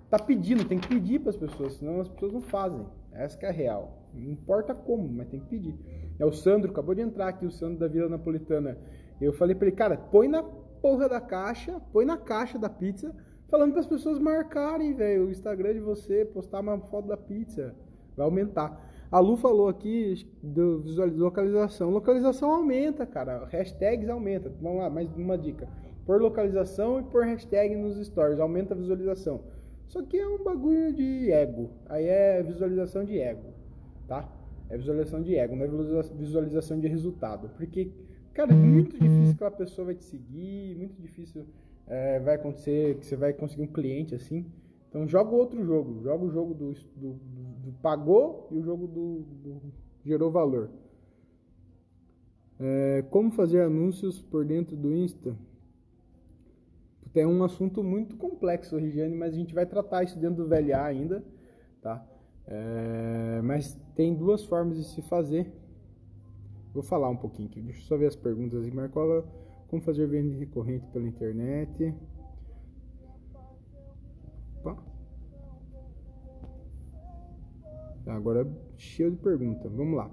Tá pedindo, tem que pedir para as pessoas, senão as pessoas não fazem. Essa é a real. Não importa como, mas tem que pedir. É o Sandro, acabou de entrar aqui, o Sandro da Vila Napolitana. Eu falei para ele, cara, põe na porra da caixa, põe na caixa da pizza, falando para as pessoas marcarem, velho, o Instagram de você, postar uma foto da pizza. Vai aumentar. A Lu falou aqui do localização. Localização aumenta, cara. Hashtags aumenta. Vamos lá, mais uma dica. Por localização e por hashtag nos stories. Aumenta a visualização. Só que é um bagulho de ego. Aí é visualização de ego tá? É visualização de ego, não é visualização de resultado. Porque, cara, é muito difícil que a pessoa vai te seguir, muito difícil é, vai acontecer que você vai conseguir um cliente assim. Então joga outro jogo, joga o jogo do, do, do pagou e o jogo do, gerou valor. É, como fazer anúncios por dentro do Insta? É um assunto muito complexo, Regiane, mas a gente vai tratar isso dentro do VLA ainda, tá? É, mas tem duas formas de se fazer. Vou falar um pouquinho aqui. Deixa eu só ver as perguntas aí. Marcola, como fazer venda recorrente pela internet? Opa. Agora cheio de perguntas. Vamos lá.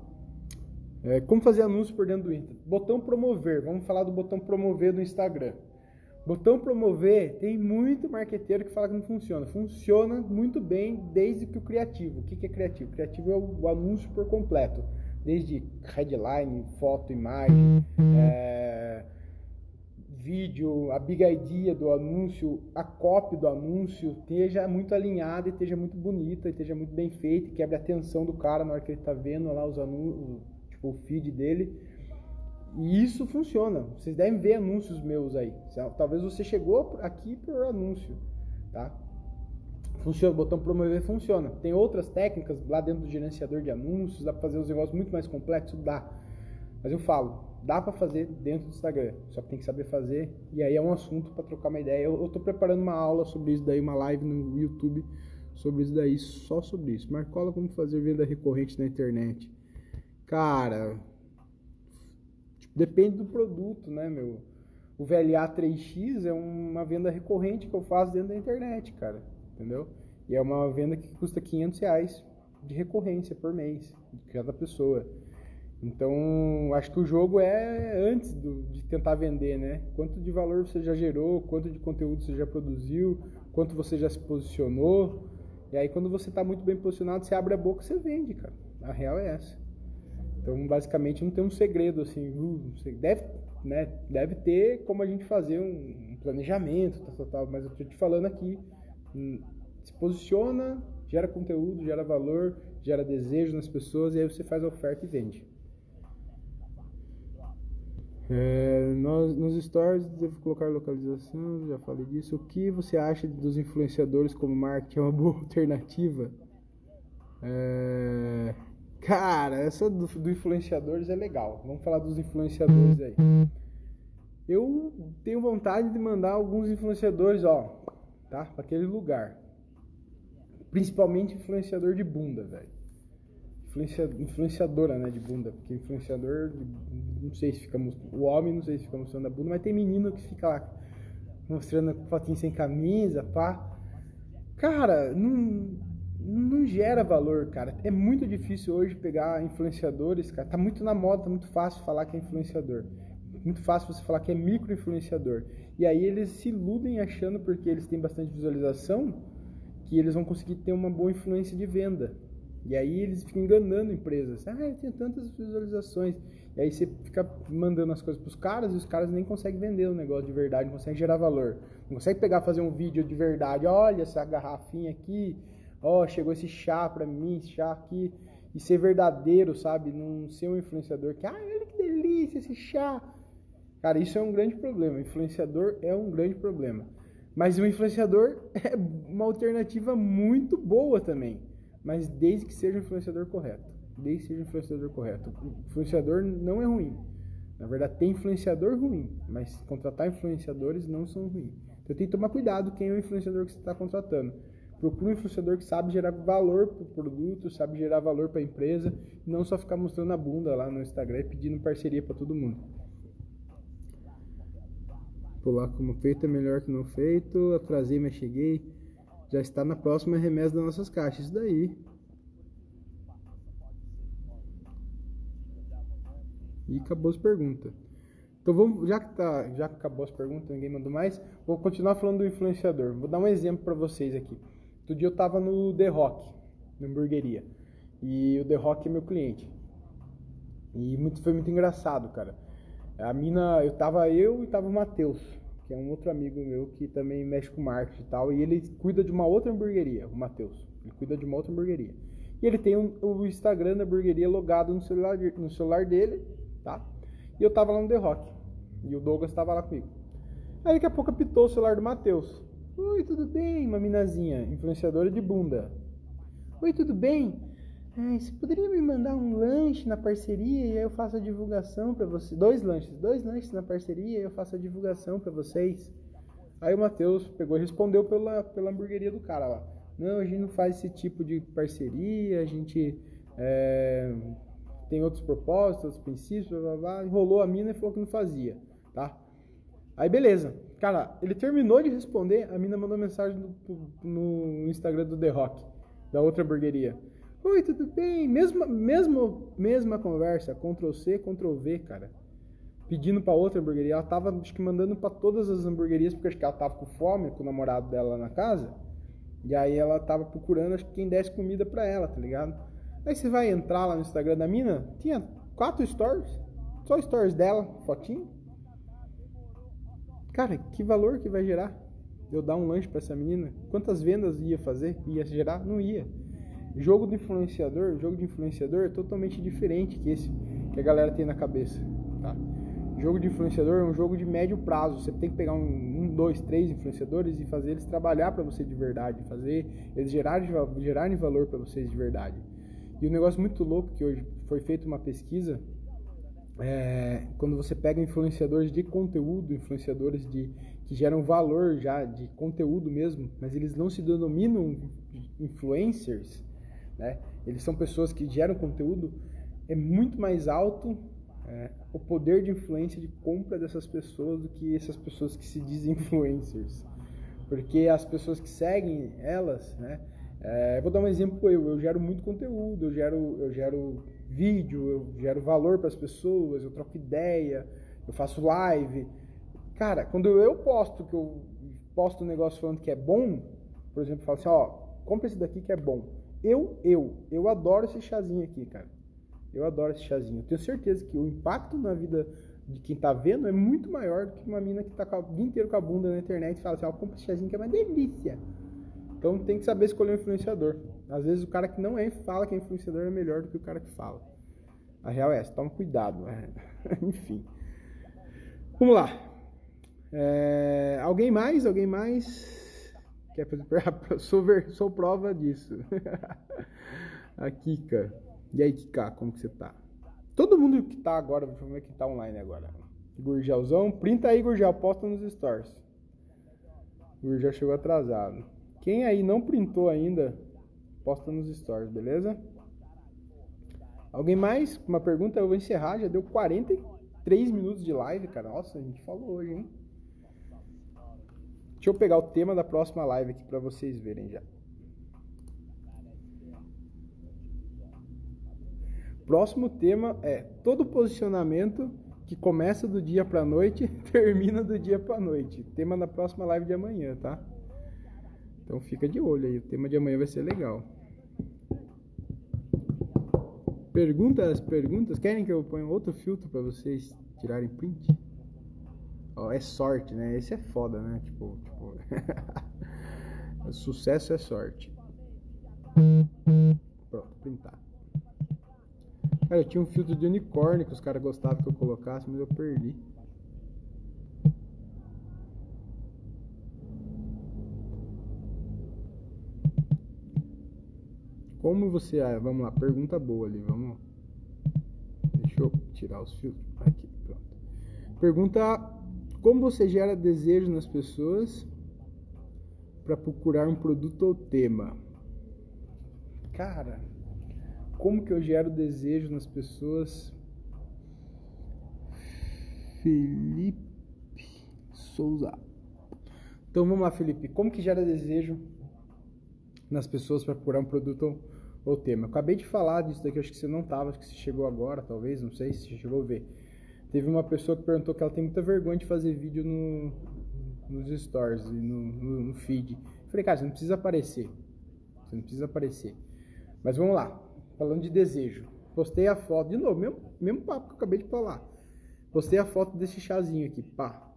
É, como fazer anúncio por dentro do Insta? Botão promover. Vamos falar do botão promover do Instagram. Botão promover, tem muito marqueteiro que fala que não funciona. Funciona muito bem desde que o criativo. O que é criativo? Criativo é o, anúncio por completo. Desde headline, foto, imagem, é, vídeo, a big idea do anúncio, a copy do anúncio, esteja muito alinhada, esteja muito bonita, esteja muito bem feita, quebre a atenção do cara na hora que ele está vendo lá os anúncios, tipo o feed dele. E isso funciona. Vocês devem ver anúncios meus aí. Talvez você chegou aqui por anúncio, tá? Funciona, o botão promover funciona. Tem outras técnicas lá dentro do gerenciador de anúncios, dá para fazer os negócios muito mais complexos, dá. Mas eu falo, dá para fazer dentro do Instagram, só que tem que saber fazer. E aí é um assunto para trocar uma ideia. Eu, estou preparando uma aula sobre isso daí, uma live no YouTube sobre isso daí, só sobre isso. Marcola como fazer venda recorrente na internet. Cara, Depende do produto, né, meu? O VLA 3X é uma venda recorrente que eu faço dentro da internet, cara. Entendeu? E é uma venda que custa 500 reais de recorrência por mês, de cada pessoa. Então, acho que o jogo é antes do, de tentar vender, né? Quanto de valor você já gerou, quanto de conteúdo você já produziu, quanto você já se posicionou. E aí, quando você está muito bem posicionado, você abre a boca e você vende, cara. A real é essa. Então, basicamente, não tem um segredo assim. Uh, deve, né, deve ter como a gente fazer um, planejamento, tal, tal, tal, mas eu estou te falando aqui. Hum, se posiciona, gera conteúdo, gera valor, gera desejo nas pessoas e aí você faz a oferta e vende. É, nós, nos stories devo colocar localização, já falei disso. O que você acha dos influenciadores como marketing? É uma boa alternativa? É, Cara, essa do, do influenciadores é legal. Vamos falar dos influenciadores aí. Eu tenho vontade de mandar alguns influenciadores, ó, tá? Para aquele lugar. Principalmente influenciador de bunda, velho. Influencia, influenciadora, né, de bunda. Porque influenciador, não sei se fica. O homem, não sei se fica mostrando a bunda, mas tem menino que fica lá mostrando fotinho sem camisa, pá. Cara, não não gera valor, cara. É muito difícil hoje pegar influenciadores, cara. Tá muito na moda, tá muito fácil falar que é influenciador. Muito fácil você falar que é micro-influenciador. E aí eles se iludem achando, porque eles têm bastante visualização, que eles vão conseguir ter uma boa influência de venda. E aí eles ficam enganando empresas. Ah, eu tenho tantas visualizações. E aí você fica mandando as coisas para os caras e os caras nem conseguem vender o negócio de verdade, não conseguem gerar valor. Não conseguem pegar fazer um vídeo de verdade. Olha essa garrafinha aqui, ó, oh, chegou esse chá pra mim, esse chá aqui, e ser verdadeiro, sabe? Não ser um influenciador que, ah, olha que delícia esse chá. Cara, isso é um grande problema. Influenciador é um grande problema. Mas o influenciador é uma alternativa muito boa também. Mas desde que seja o influenciador correto. Desde que seja o influenciador correto. O influenciador não é ruim. Na verdade, tem influenciador ruim. Mas contratar influenciadores não são ruins. Então tem que tomar cuidado quem é o influenciador que você está contratando. Procura um influenciador que sabe gerar valor para o produto, sabe gerar valor para a empresa, e não só ficar mostrando a bunda lá no Instagram e pedindo parceria para todo mundo. Pular como feito é melhor que não feito, atrasei, mas cheguei. Já está na próxima remessa das nossas caixas. Isso daí. E acabou as perguntas. Então vamos, já que tá, já que acabou as perguntas, ninguém mandou mais, vou continuar falando do influenciador. Vou dar um exemplo para vocês aqui. Outro dia eu tava no The Rock, na hamburgueria. E o The Rock é meu cliente. E muito, foi muito engraçado, cara. A mina, eu tava eu e tava o Matheus, que é um outro amigo meu que também mexe com marketing e tal. E ele cuida de uma outra hamburgueria, o Matheus. Ele cuida de uma outra hamburgueria. E ele tem um, o Instagram da hamburgueria logado no celular, no celular dele, tá? E eu tava lá no The Rock. E o Douglas tava lá comigo. Aí daqui a pouco apitou o celular do Matheus. Oi, tudo bem? Uma minazinha, influenciadora de bunda. Oi, tudo bem? É, você poderia me mandar um lanche na parceria e aí eu faço a divulgação para você. Dois lanches, dois lanches na parceria e eu faço a divulgação para vocês. Aí o Matheus pegou e respondeu pela, pela hamburgueria do cara lá. Não, a gente não faz esse tipo de parceria, a gente é, tem outros propósitos, outros princípios, blá, blá, blá. enrolou a mina e falou que não fazia, tá? Aí beleza. Cara, ele terminou de responder, a mina mandou mensagem no, no Instagram do The Rock, da outra hamburgueria. Oi, tudo bem? Mesma, mesmo, mesma conversa, Ctrl C, Ctrl V, cara. Pedindo para outra hamburgueria. Ela tava, acho que mandando para todas as hamburguerias, porque acho que ela tava com fome, com o namorado dela na casa. E aí ela tava procurando, acho que quem desse comida para ela, tá ligado? Aí você vai entrar lá no Instagram da mina, tinha quatro stories, só stories dela, fotinho. Cara, que valor que vai gerar? Eu dar um lanche para essa menina? Quantas vendas ia fazer? Ia gerar? Não ia. Jogo de influenciador, jogo de influenciador é totalmente diferente que esse que a galera tem na cabeça, tá? Jogo de influenciador é um jogo de médio prazo. Você tem que pegar um, um dois, três influenciadores e fazer eles trabalhar para você de verdade, fazer eles gerarem, gerarem valor para vocês de verdade. E um negócio muito louco que hoje foi feita uma pesquisa é, quando você pega influenciadores de conteúdo, influenciadores de, que geram valor já de conteúdo mesmo, mas eles não se denominam influencers, né? Eles são pessoas que geram conteúdo, é muito mais alto é, o poder de influência de compra dessas pessoas do que essas pessoas que se dizem influencers. Porque as pessoas que seguem elas, né? É, vou dar um exemplo eu, eu gero muito conteúdo, eu gero, eu gero vídeo, eu gero valor para as pessoas, eu troco ideia, eu faço live. Cara, quando eu posto que eu posto um negócio falando que é bom, por exemplo, falo assim, ó, compra esse daqui que é bom. Eu, eu, eu adoro esse chazinho aqui, cara. Eu adoro esse chazinho. Eu tenho certeza que o impacto na vida de quem tá vendo é muito maior do que uma mina que tá o dia inteiro com a bunda na internet e fala assim, ó, compra esse chazinho que é uma delícia. Então tem que saber escolher um influenciador. Às vezes o cara que não é fala que é influenciador é melhor do que o cara que fala. A real é essa, toma cuidado. Enfim. Vamos lá. É, alguém mais? Alguém mais? Quer fazer sou, ver, sou prova disso. a Kika. E aí, Kika, como que você tá? Todo mundo que tá agora, deixa eu ver que tá online agora. Gurgelzão, printa aí, Gurgel, posta nos stories. O Gurgel chegou atrasado. Quem aí não printou ainda, posta nos stories, beleza? Alguém mais? Uma pergunta? Eu vou encerrar, já deu 43 minutos de live, cara. Nossa, a gente falou hoje, hein? Deixa eu pegar o tema da próxima live aqui para vocês verem já. Próximo tema é todo posicionamento que começa do dia para noite, termina do dia para noite. Tema da próxima live de amanhã, tá? Então fica de olho aí, o tema de amanhã vai ser legal. Perguntas, perguntas. Querem que eu ponha outro filtro para vocês tirarem print? Oh, é sorte, né? Esse é foda, né? Tipo, tipo... sucesso é sorte. Pronto, printar. Cara, eu tinha um filtro de unicórnio que os caras gostavam que eu colocasse, mas eu perdi. Como você. Ah, vamos lá, pergunta boa ali, vamos. Deixa eu tirar os filtros. Aqui, pronto. Pergunta como você gera desejo nas pessoas para procurar um produto ou tema? Cara, como que eu gero desejo nas pessoas? Felipe Souza. Então vamos lá, Felipe. Como que gera desejo nas pessoas para procurar um produto ou tema? Eu acabei de falar disso daqui, acho que você não estava, acho que você chegou agora, talvez, não sei se chegou a ver. Teve uma pessoa que perguntou que ela tem muita vergonha de fazer vídeo no, nos stories e no, no, no feed. Eu falei, cara, você não precisa aparecer. Você não precisa aparecer. Mas vamos lá. Falando de desejo. Postei a foto, de novo, mesmo, mesmo papo que eu acabei de falar. Postei a foto desse chazinho aqui, pá.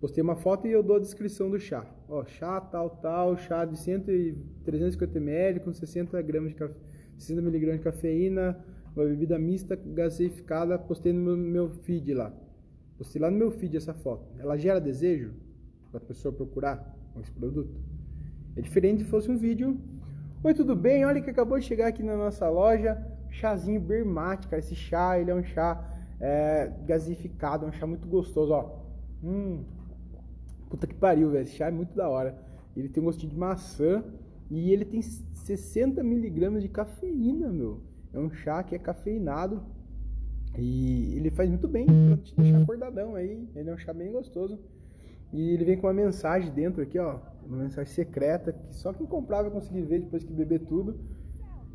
Postei uma foto e eu dou a descrição do chá. Ó, chá tal, tal, chá de 100, 350 ml com 60 gramas de café, 60 mg de cafeína, uma bebida mista gaseificada, postei no meu, meu feed lá. Postei lá no meu feed essa foto. Ela gera desejo para a pessoa procurar? esse produto. É diferente se fosse um vídeo. Oi, tudo bem? Olha que acabou de chegar aqui na nossa loja, chazinho Bermate, cara. Esse chá, ele é um chá é, gasificado, é um chá muito gostoso, ó. Hum, puta que pariu, velho. Esse chá é muito da hora. Ele tem um gostinho de maçã e ele tem 60 miligramas de cafeína, meu. É um chá que é cafeinado e ele faz muito bem pra te deixar acordadão aí. Ele é um chá bem gostoso. E ele vem com uma mensagem dentro aqui, ó. Uma mensagem secreta que só quem comprar vai conseguir ver depois que beber tudo.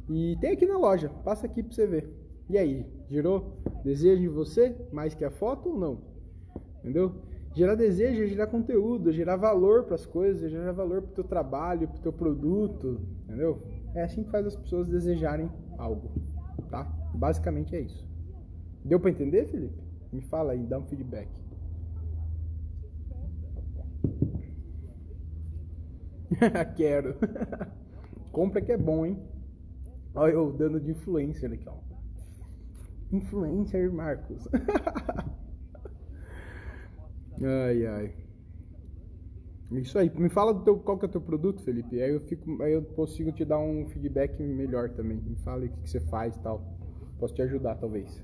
E tem aqui na loja. Passa aqui pra você ver. E aí, gerou desejo em você mais que a foto ou não? Entendeu? Gerar desejo é gerar conteúdo, é gerar valor para as coisas, é gerar valor para o teu trabalho, para o teu produto, entendeu? É assim que faz as pessoas desejarem algo, tá? Basicamente é isso. Deu para entender, Felipe? Me fala aí, dá um feedback. Quero. Compra que é bom, hein? Olha eu dando de influencer aqui, ó. Influencer Marcos. ai, ai. Isso aí. Me fala do teu, qual que é o teu produto, Felipe. Aí eu fico, aí eu consigo te dar um feedback melhor também. Me fala o que, que você faz e tal. Posso te ajudar, talvez.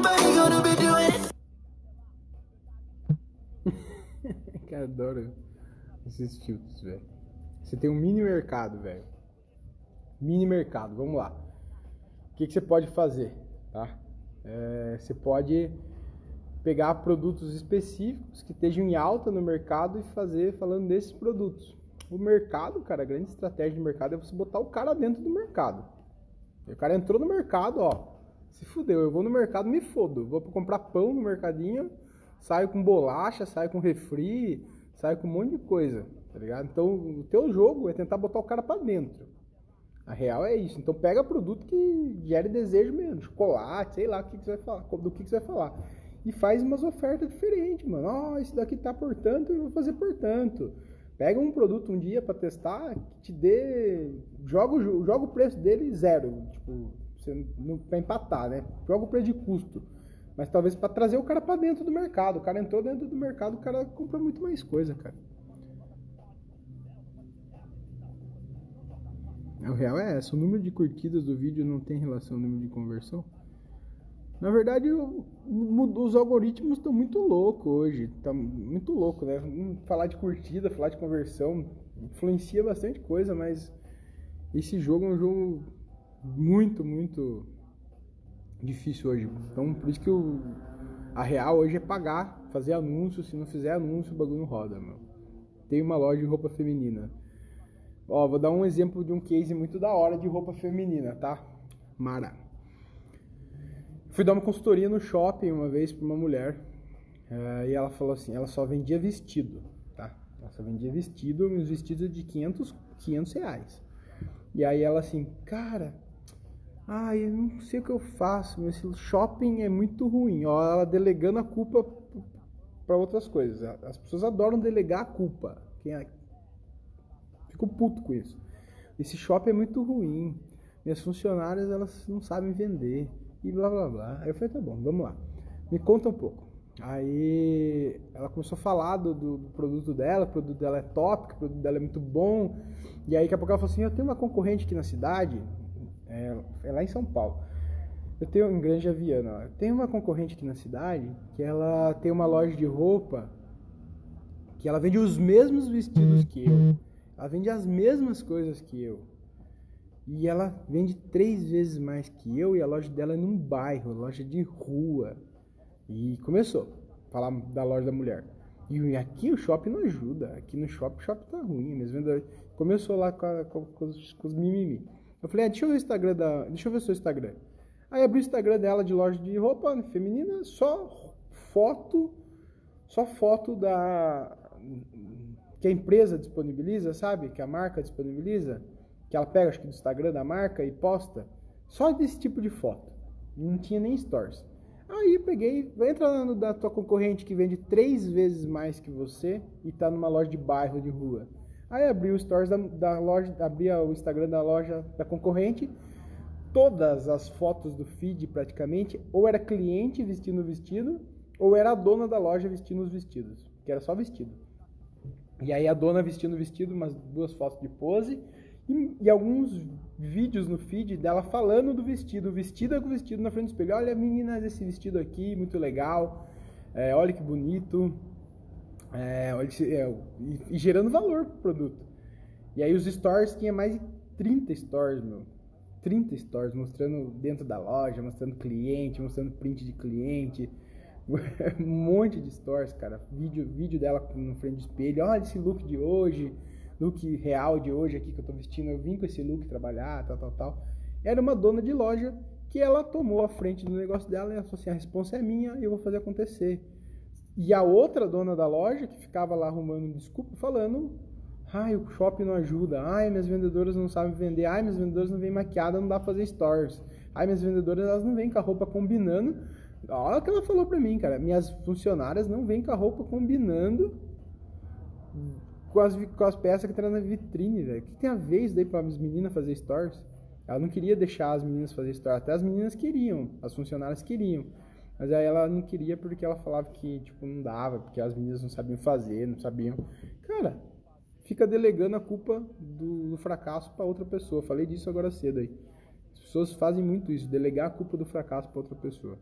Cara, adoro esses filtros, velho. Você tem um mini mercado, velho. Mini mercado, vamos lá. O que, que você pode fazer, tá? É, você pode pegar produtos específicos que estejam em alta no mercado e fazer falando desses produtos. O mercado, cara, a grande estratégia de mercado é você botar o cara dentro do mercado. O cara entrou no mercado, ó, se fudeu, eu vou no mercado, me fodo. Vou comprar pão no mercadinho, saio com bolacha, saio com refri, saio com um monte de coisa, tá ligado? Então, o teu jogo é tentar botar o cara para dentro. A real é isso. Então pega produto que gere desejo mesmo, chocolate, sei lá o que, que você vai falar, do que, que você vai falar. E faz umas ofertas diferentes, mano. Ó, oh, esse daqui tá por tanto, eu vou fazer por tanto. Pega um produto um dia para testar, que te dê. Joga, joga o preço dele zero. Tipo, pra empatar, né? Joga o preço de custo. Mas talvez para trazer o cara para dentro do mercado. O cara entrou dentro do mercado, o cara comprou muito mais coisa, cara. O real é essa, o número de curtidas do vídeo não tem relação ao número de conversão. Na verdade, os algoritmos estão muito loucos hoje. Tá muito louco, né? Hum, Falar de curtida, falar de conversão influencia bastante coisa, mas esse jogo é um jogo muito, muito difícil hoje. Então, por isso que o, a real hoje é pagar, fazer anúncio. Se não fizer anúncio, o bagulho não roda, meu. Tem uma loja de roupa feminina. Ó, vou dar um exemplo de um case muito da hora de roupa feminina, tá? Mara. Fui dar uma consultoria no shopping uma vez pra uma mulher. eh, e ela falou assim, ela só vendia vestido, tá? Ela só vendia vestido, uns vestidos de 500, 500 reais. E aí ela assim, cara, ai, eu não sei o que eu faço, esse shopping é muito ruim. Ó, ela delegando a culpa para outras coisas. As pessoas adoram delegar a culpa. Quem é, Fico puto com isso. Esse shopping é muito ruim. Minhas funcionárias elas não sabem vender. E blá blá blá. Aí eu falei, tá bom, vamos lá. Me conta um pouco. Aí ela começou a falar do, do- do produto dela, o produto dela é top, o produto dela é muito bom. E aí daqui a pouco ela falou assim, eu tenho uma concorrente aqui na cidade, é, é lá em São Paulo. Eu tenho em Granja Viana, tenho uma concorrente aqui na cidade que ela tem uma loja de roupa que ela vende os mesmos vestidos que eu. Ela vende as mesmas coisas que eu. E ela vende três vezes mais que eu e a loja dela é num bairro, loja de rua. E começou a falar da loja da mulher. E aqui o shopping não ajuda. Aqui no shopping o shopping tá ruim. Mesmo Começou lá com, a- com- com os, com os mimimi. Eu falei, ah, deixa eu ver o Instagram da. Deixa eu ver o seu Instagram. Aí abri o Instagram dela de loja de roupa feminina, só foto, só foto da que a empresa disponibiliza, sabe? Que a marca disponibiliza. que ela pega, acho que do Instagram da marca e posta, só desse tipo de foto. Não tinha nem stories. Aí peguei, vai entrar na da tua concorrente que vende três vezes mais que você e tá numa loja de bairro, de rua. Aí abri o stories da, da loja, o Instagram da loja da concorrente, todas as fotos do feed praticamente, ou era cliente vestindo o vestido, ou era a dona da loja vestindo os vestidos, que era só vestido. E aí a dona vestindo o vestido, umas duas fotos de pose, e, e, alguns vídeos no feed dela falando do vestido, vestida com vestido na frente do espelho. Olha, meninas, esse vestido aqui, muito legal. É, olha que bonito. É, é, e, gerando valor pro produto. E aí os stories tinha mais de 30 stories, meu. 30 stories mostrando dentro da loja, mostrando cliente, mostrando print de cliente. um monte de stories, cara. Vídeo, vídeo dela na frente do espelho. Olha esse look de hoje look real de hoje aqui que eu tô vestindo, eu vim com esse look trabalhar, tal, tal, tal. Era uma dona de loja que ela tomou a frente do negócio dela e falou assim, a resposta é minha eu vou fazer acontecer. E a outra dona da loja, que ficava lá arrumando desculpa, falando, ai, o shopping não ajuda, ai, minhas vendedoras não sabem vender, ai, minhas vendedoras não vêm maquiada, não dá pra fazer stores, ai, minhas vendedoras elas não vêm com a roupa combinando. Olha o que ela falou pra mim, cara, minhas funcionárias não vêm com a roupa combinando com as, com as peças que tá na vitrine, velho. O que tem a ver isso daí pra as meninas fazer stories? Ela não queria deixar as meninas fazer stories. Até as meninas queriam, as funcionárias queriam. Mas aí ela não queria porque ela falava que, tipo, não dava, porque as meninas não sabiam fazer, não sabiam. Cara, fica delegando a culpa do, do fracasso para outra pessoa. Falei disso agora cedo aí. As pessoas fazem muito isso, delegar a culpa do fracasso para outra pessoa.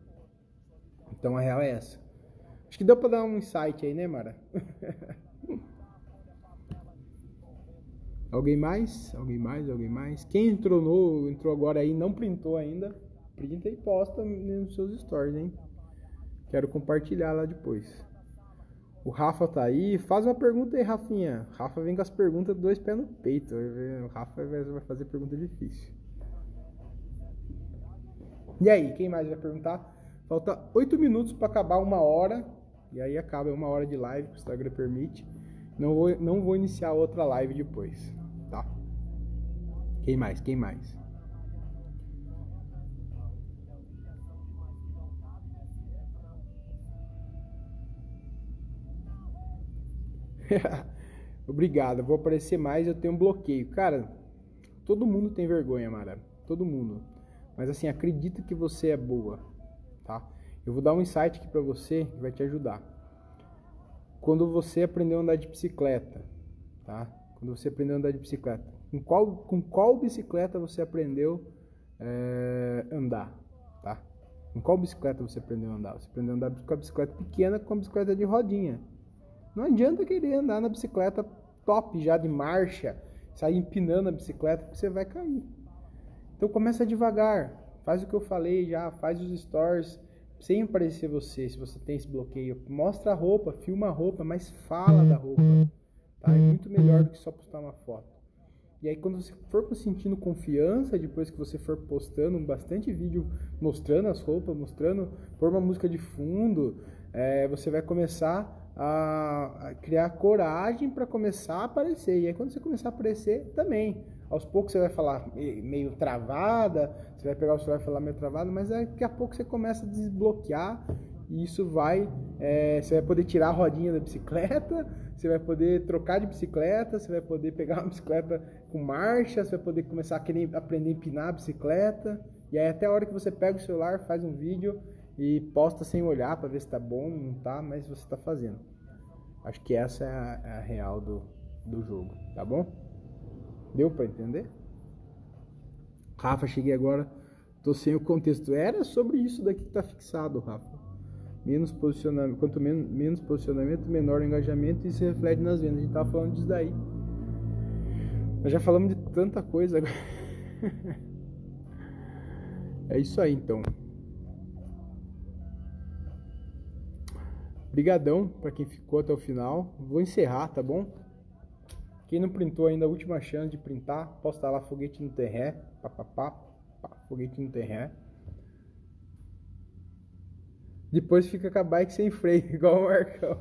Então a real é essa. Acho que deu para dar um insight aí, né, Mara? Alguém mais? Alguém mais? Alguém mais? Quem entrou no, entrou agora aí não printou ainda, printa e posta nos seus stories, hein? Quero compartilhar lá depois. O Rafa tá aí. Faz uma pergunta aí, Rafinha. Rafa vem com as perguntas dois pés no peito. O Rafa vai fazer pergunta difícil. E aí, quem mais vai perguntar? Falta oito minutos para acabar uma hora. E aí acaba uma hora de live, que o Instagram permite. Não vou, não vou iniciar outra live depois. Tá? Quem mais? Quem mais? Obrigado, vou aparecer mais, eu tenho um bloqueio. Cara, todo mundo tem vergonha, Mara. Todo mundo. Mas assim, acredita que você é boa, tá? Eu vou dar um insight aqui para você que vai te ajudar. Quando você aprendeu a andar de bicicleta, tá? quando você aprendeu a andar de bicicleta? Com qual, com qual bicicleta você aprendeu é, andar? Tá? Com qual bicicleta você aprendeu a andar? Você aprendeu a andar com a bicicleta pequena com a bicicleta de rodinha. Não adianta querer andar na bicicleta top já de marcha, sair empinando a bicicleta, porque você vai cair. Então começa devagar, faz o que eu falei já, faz os stories sem aparecer você, se você tem esse bloqueio. Mostra a roupa, filma a roupa, mas fala da roupa. Tá? É muito melhor do que só postar uma foto. E aí quando você for sentindo confiança, depois que você for postando bastante vídeo mostrando as roupas, mostrando, pôr uma música de fundo, é, você vai começar a, criar coragem para começar a aparecer. E aí quando você começar a aparecer, também. Aos poucos você vai falar meio travada, você vai pegar o celular e falar meio travado, mas daqui a pouco você começa a desbloquear e isso vai, é, você vai poder tirar a rodinha da bicicleta, você vai poder trocar de bicicleta, você vai poder pegar uma bicicleta com marcha, você vai poder começar a querer aprender a empinar a bicicleta. E aí até a hora que você pega o celular, faz um vídeo e posta sem olhar para ver se tá bom, não tá, mas você está fazendo. Acho que essa é a, é a real do, do jogo, tá bom? Deu para entender? Rafa, cheguei agora, tô sem o contexto. Era sobre isso daqui que tá fixado, Rafa menos posicionamento, quanto menos, menos posicionamento, menor engajamento e se reflete nas vendas. A gente tava falando disso daí. Nós já falamos de tanta coisa agora. é isso aí então. Obrigadão para quem ficou até o final. Vou encerrar, tá bom? Quem não printou ainda, a última chance de printar, posta lá foguete no terré, papapá, foguete no terré. Depois fica com a bike sem freio, igual o Marcão.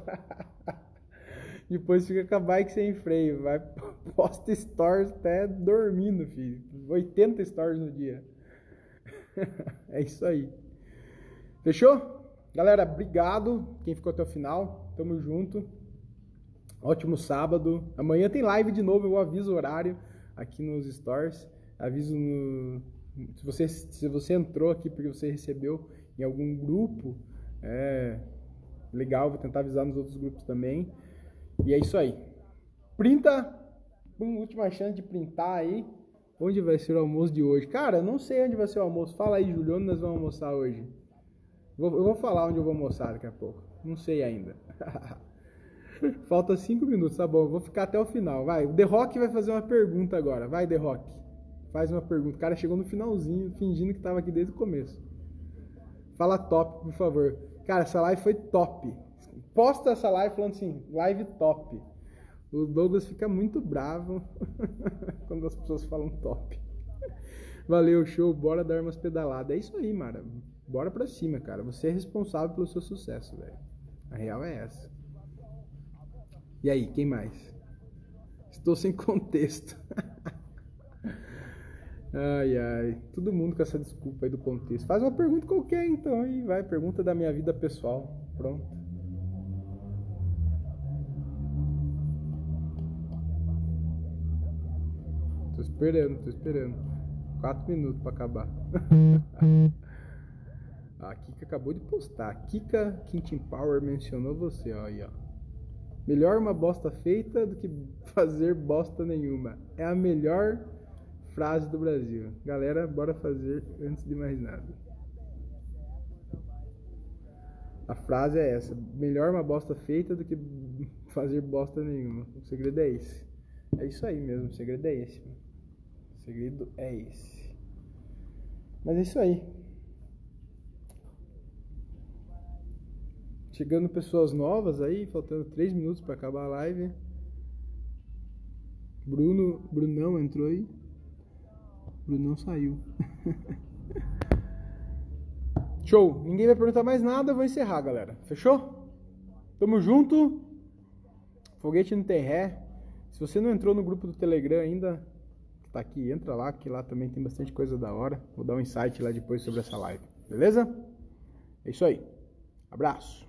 Depois fica com a bike sem freio. Vai, posta stories até dormindo, filho. 80 stories no dia. é isso aí. Fechou? Galera, obrigado quem ficou até o final. Tamo junto. Ótimo sábado. Amanhã tem live de novo, eu aviso o horário aqui nos stores. Aviso no, se você, se você entrou aqui porque você recebeu em algum grupo, é legal, vou tentar avisar nos outros grupos também. E é isso aí. Printa, última chance de printar aí. Onde vai ser o almoço de hoje? Cara, não sei onde vai ser o almoço. Fala aí, onde nós vamos almoçar hoje? Eu vou falar onde eu vou almoçar daqui a pouco. Não sei ainda. Falta cinco minutos, tá bom. Eu vou ficar até o final. Vai, o The Rock vai fazer uma pergunta agora. Vai, The Rock. Faz uma pergunta. O cara chegou no finalzinho, fingindo que estava aqui desde o começo. Fala top, por favor. Cara, essa live foi top. Posta essa live falando assim, live top. O Douglas fica muito bravo quando as pessoas falam top. Valeu, show. Bora dar umas pedaladas. É isso aí, Mara. Bora pra cima, cara. Você é responsável pelo seu sucesso, velho. A real é essa. E aí, quem mais? Estou sem contexto. ai, ai. Todo mundo com essa desculpa aí do contexto. Faz uma pergunta qualquer então aí, vai. Pergunta da minha vida pessoal. Pronto. Tô esperando, tô esperando. Quatro minutos pra acabar. a Kika acabou de postar. Kika Quintin Power mencionou você, ó, aí, ó. Melhor uma bosta feita do que fazer bosta nenhuma. É a melhor frase do Brasil. Galera, bora fazer antes de mais nada. A frase é essa: melhor uma bosta feita do que fazer bosta nenhuma. O segredo é esse. É isso aí mesmo, o segredo é esse. O segredo é esse. Mas é isso aí. Chegando pessoas novas aí, faltando 3 minutos para acabar a live. Bruno, Brunão entrou aí. Brunão saiu. Show. Ninguém vai perguntar mais nada, eu vou encerrar, galera. Fechou? Tamo junto. Foguete não tem ré. Se você não entrou no grupo do Telegram ainda, que tá aqui, entra lá, que lá também tem bastante coisa da hora. Vou dar um insight lá depois sobre essa live. Beleza? É isso aí. Abraço.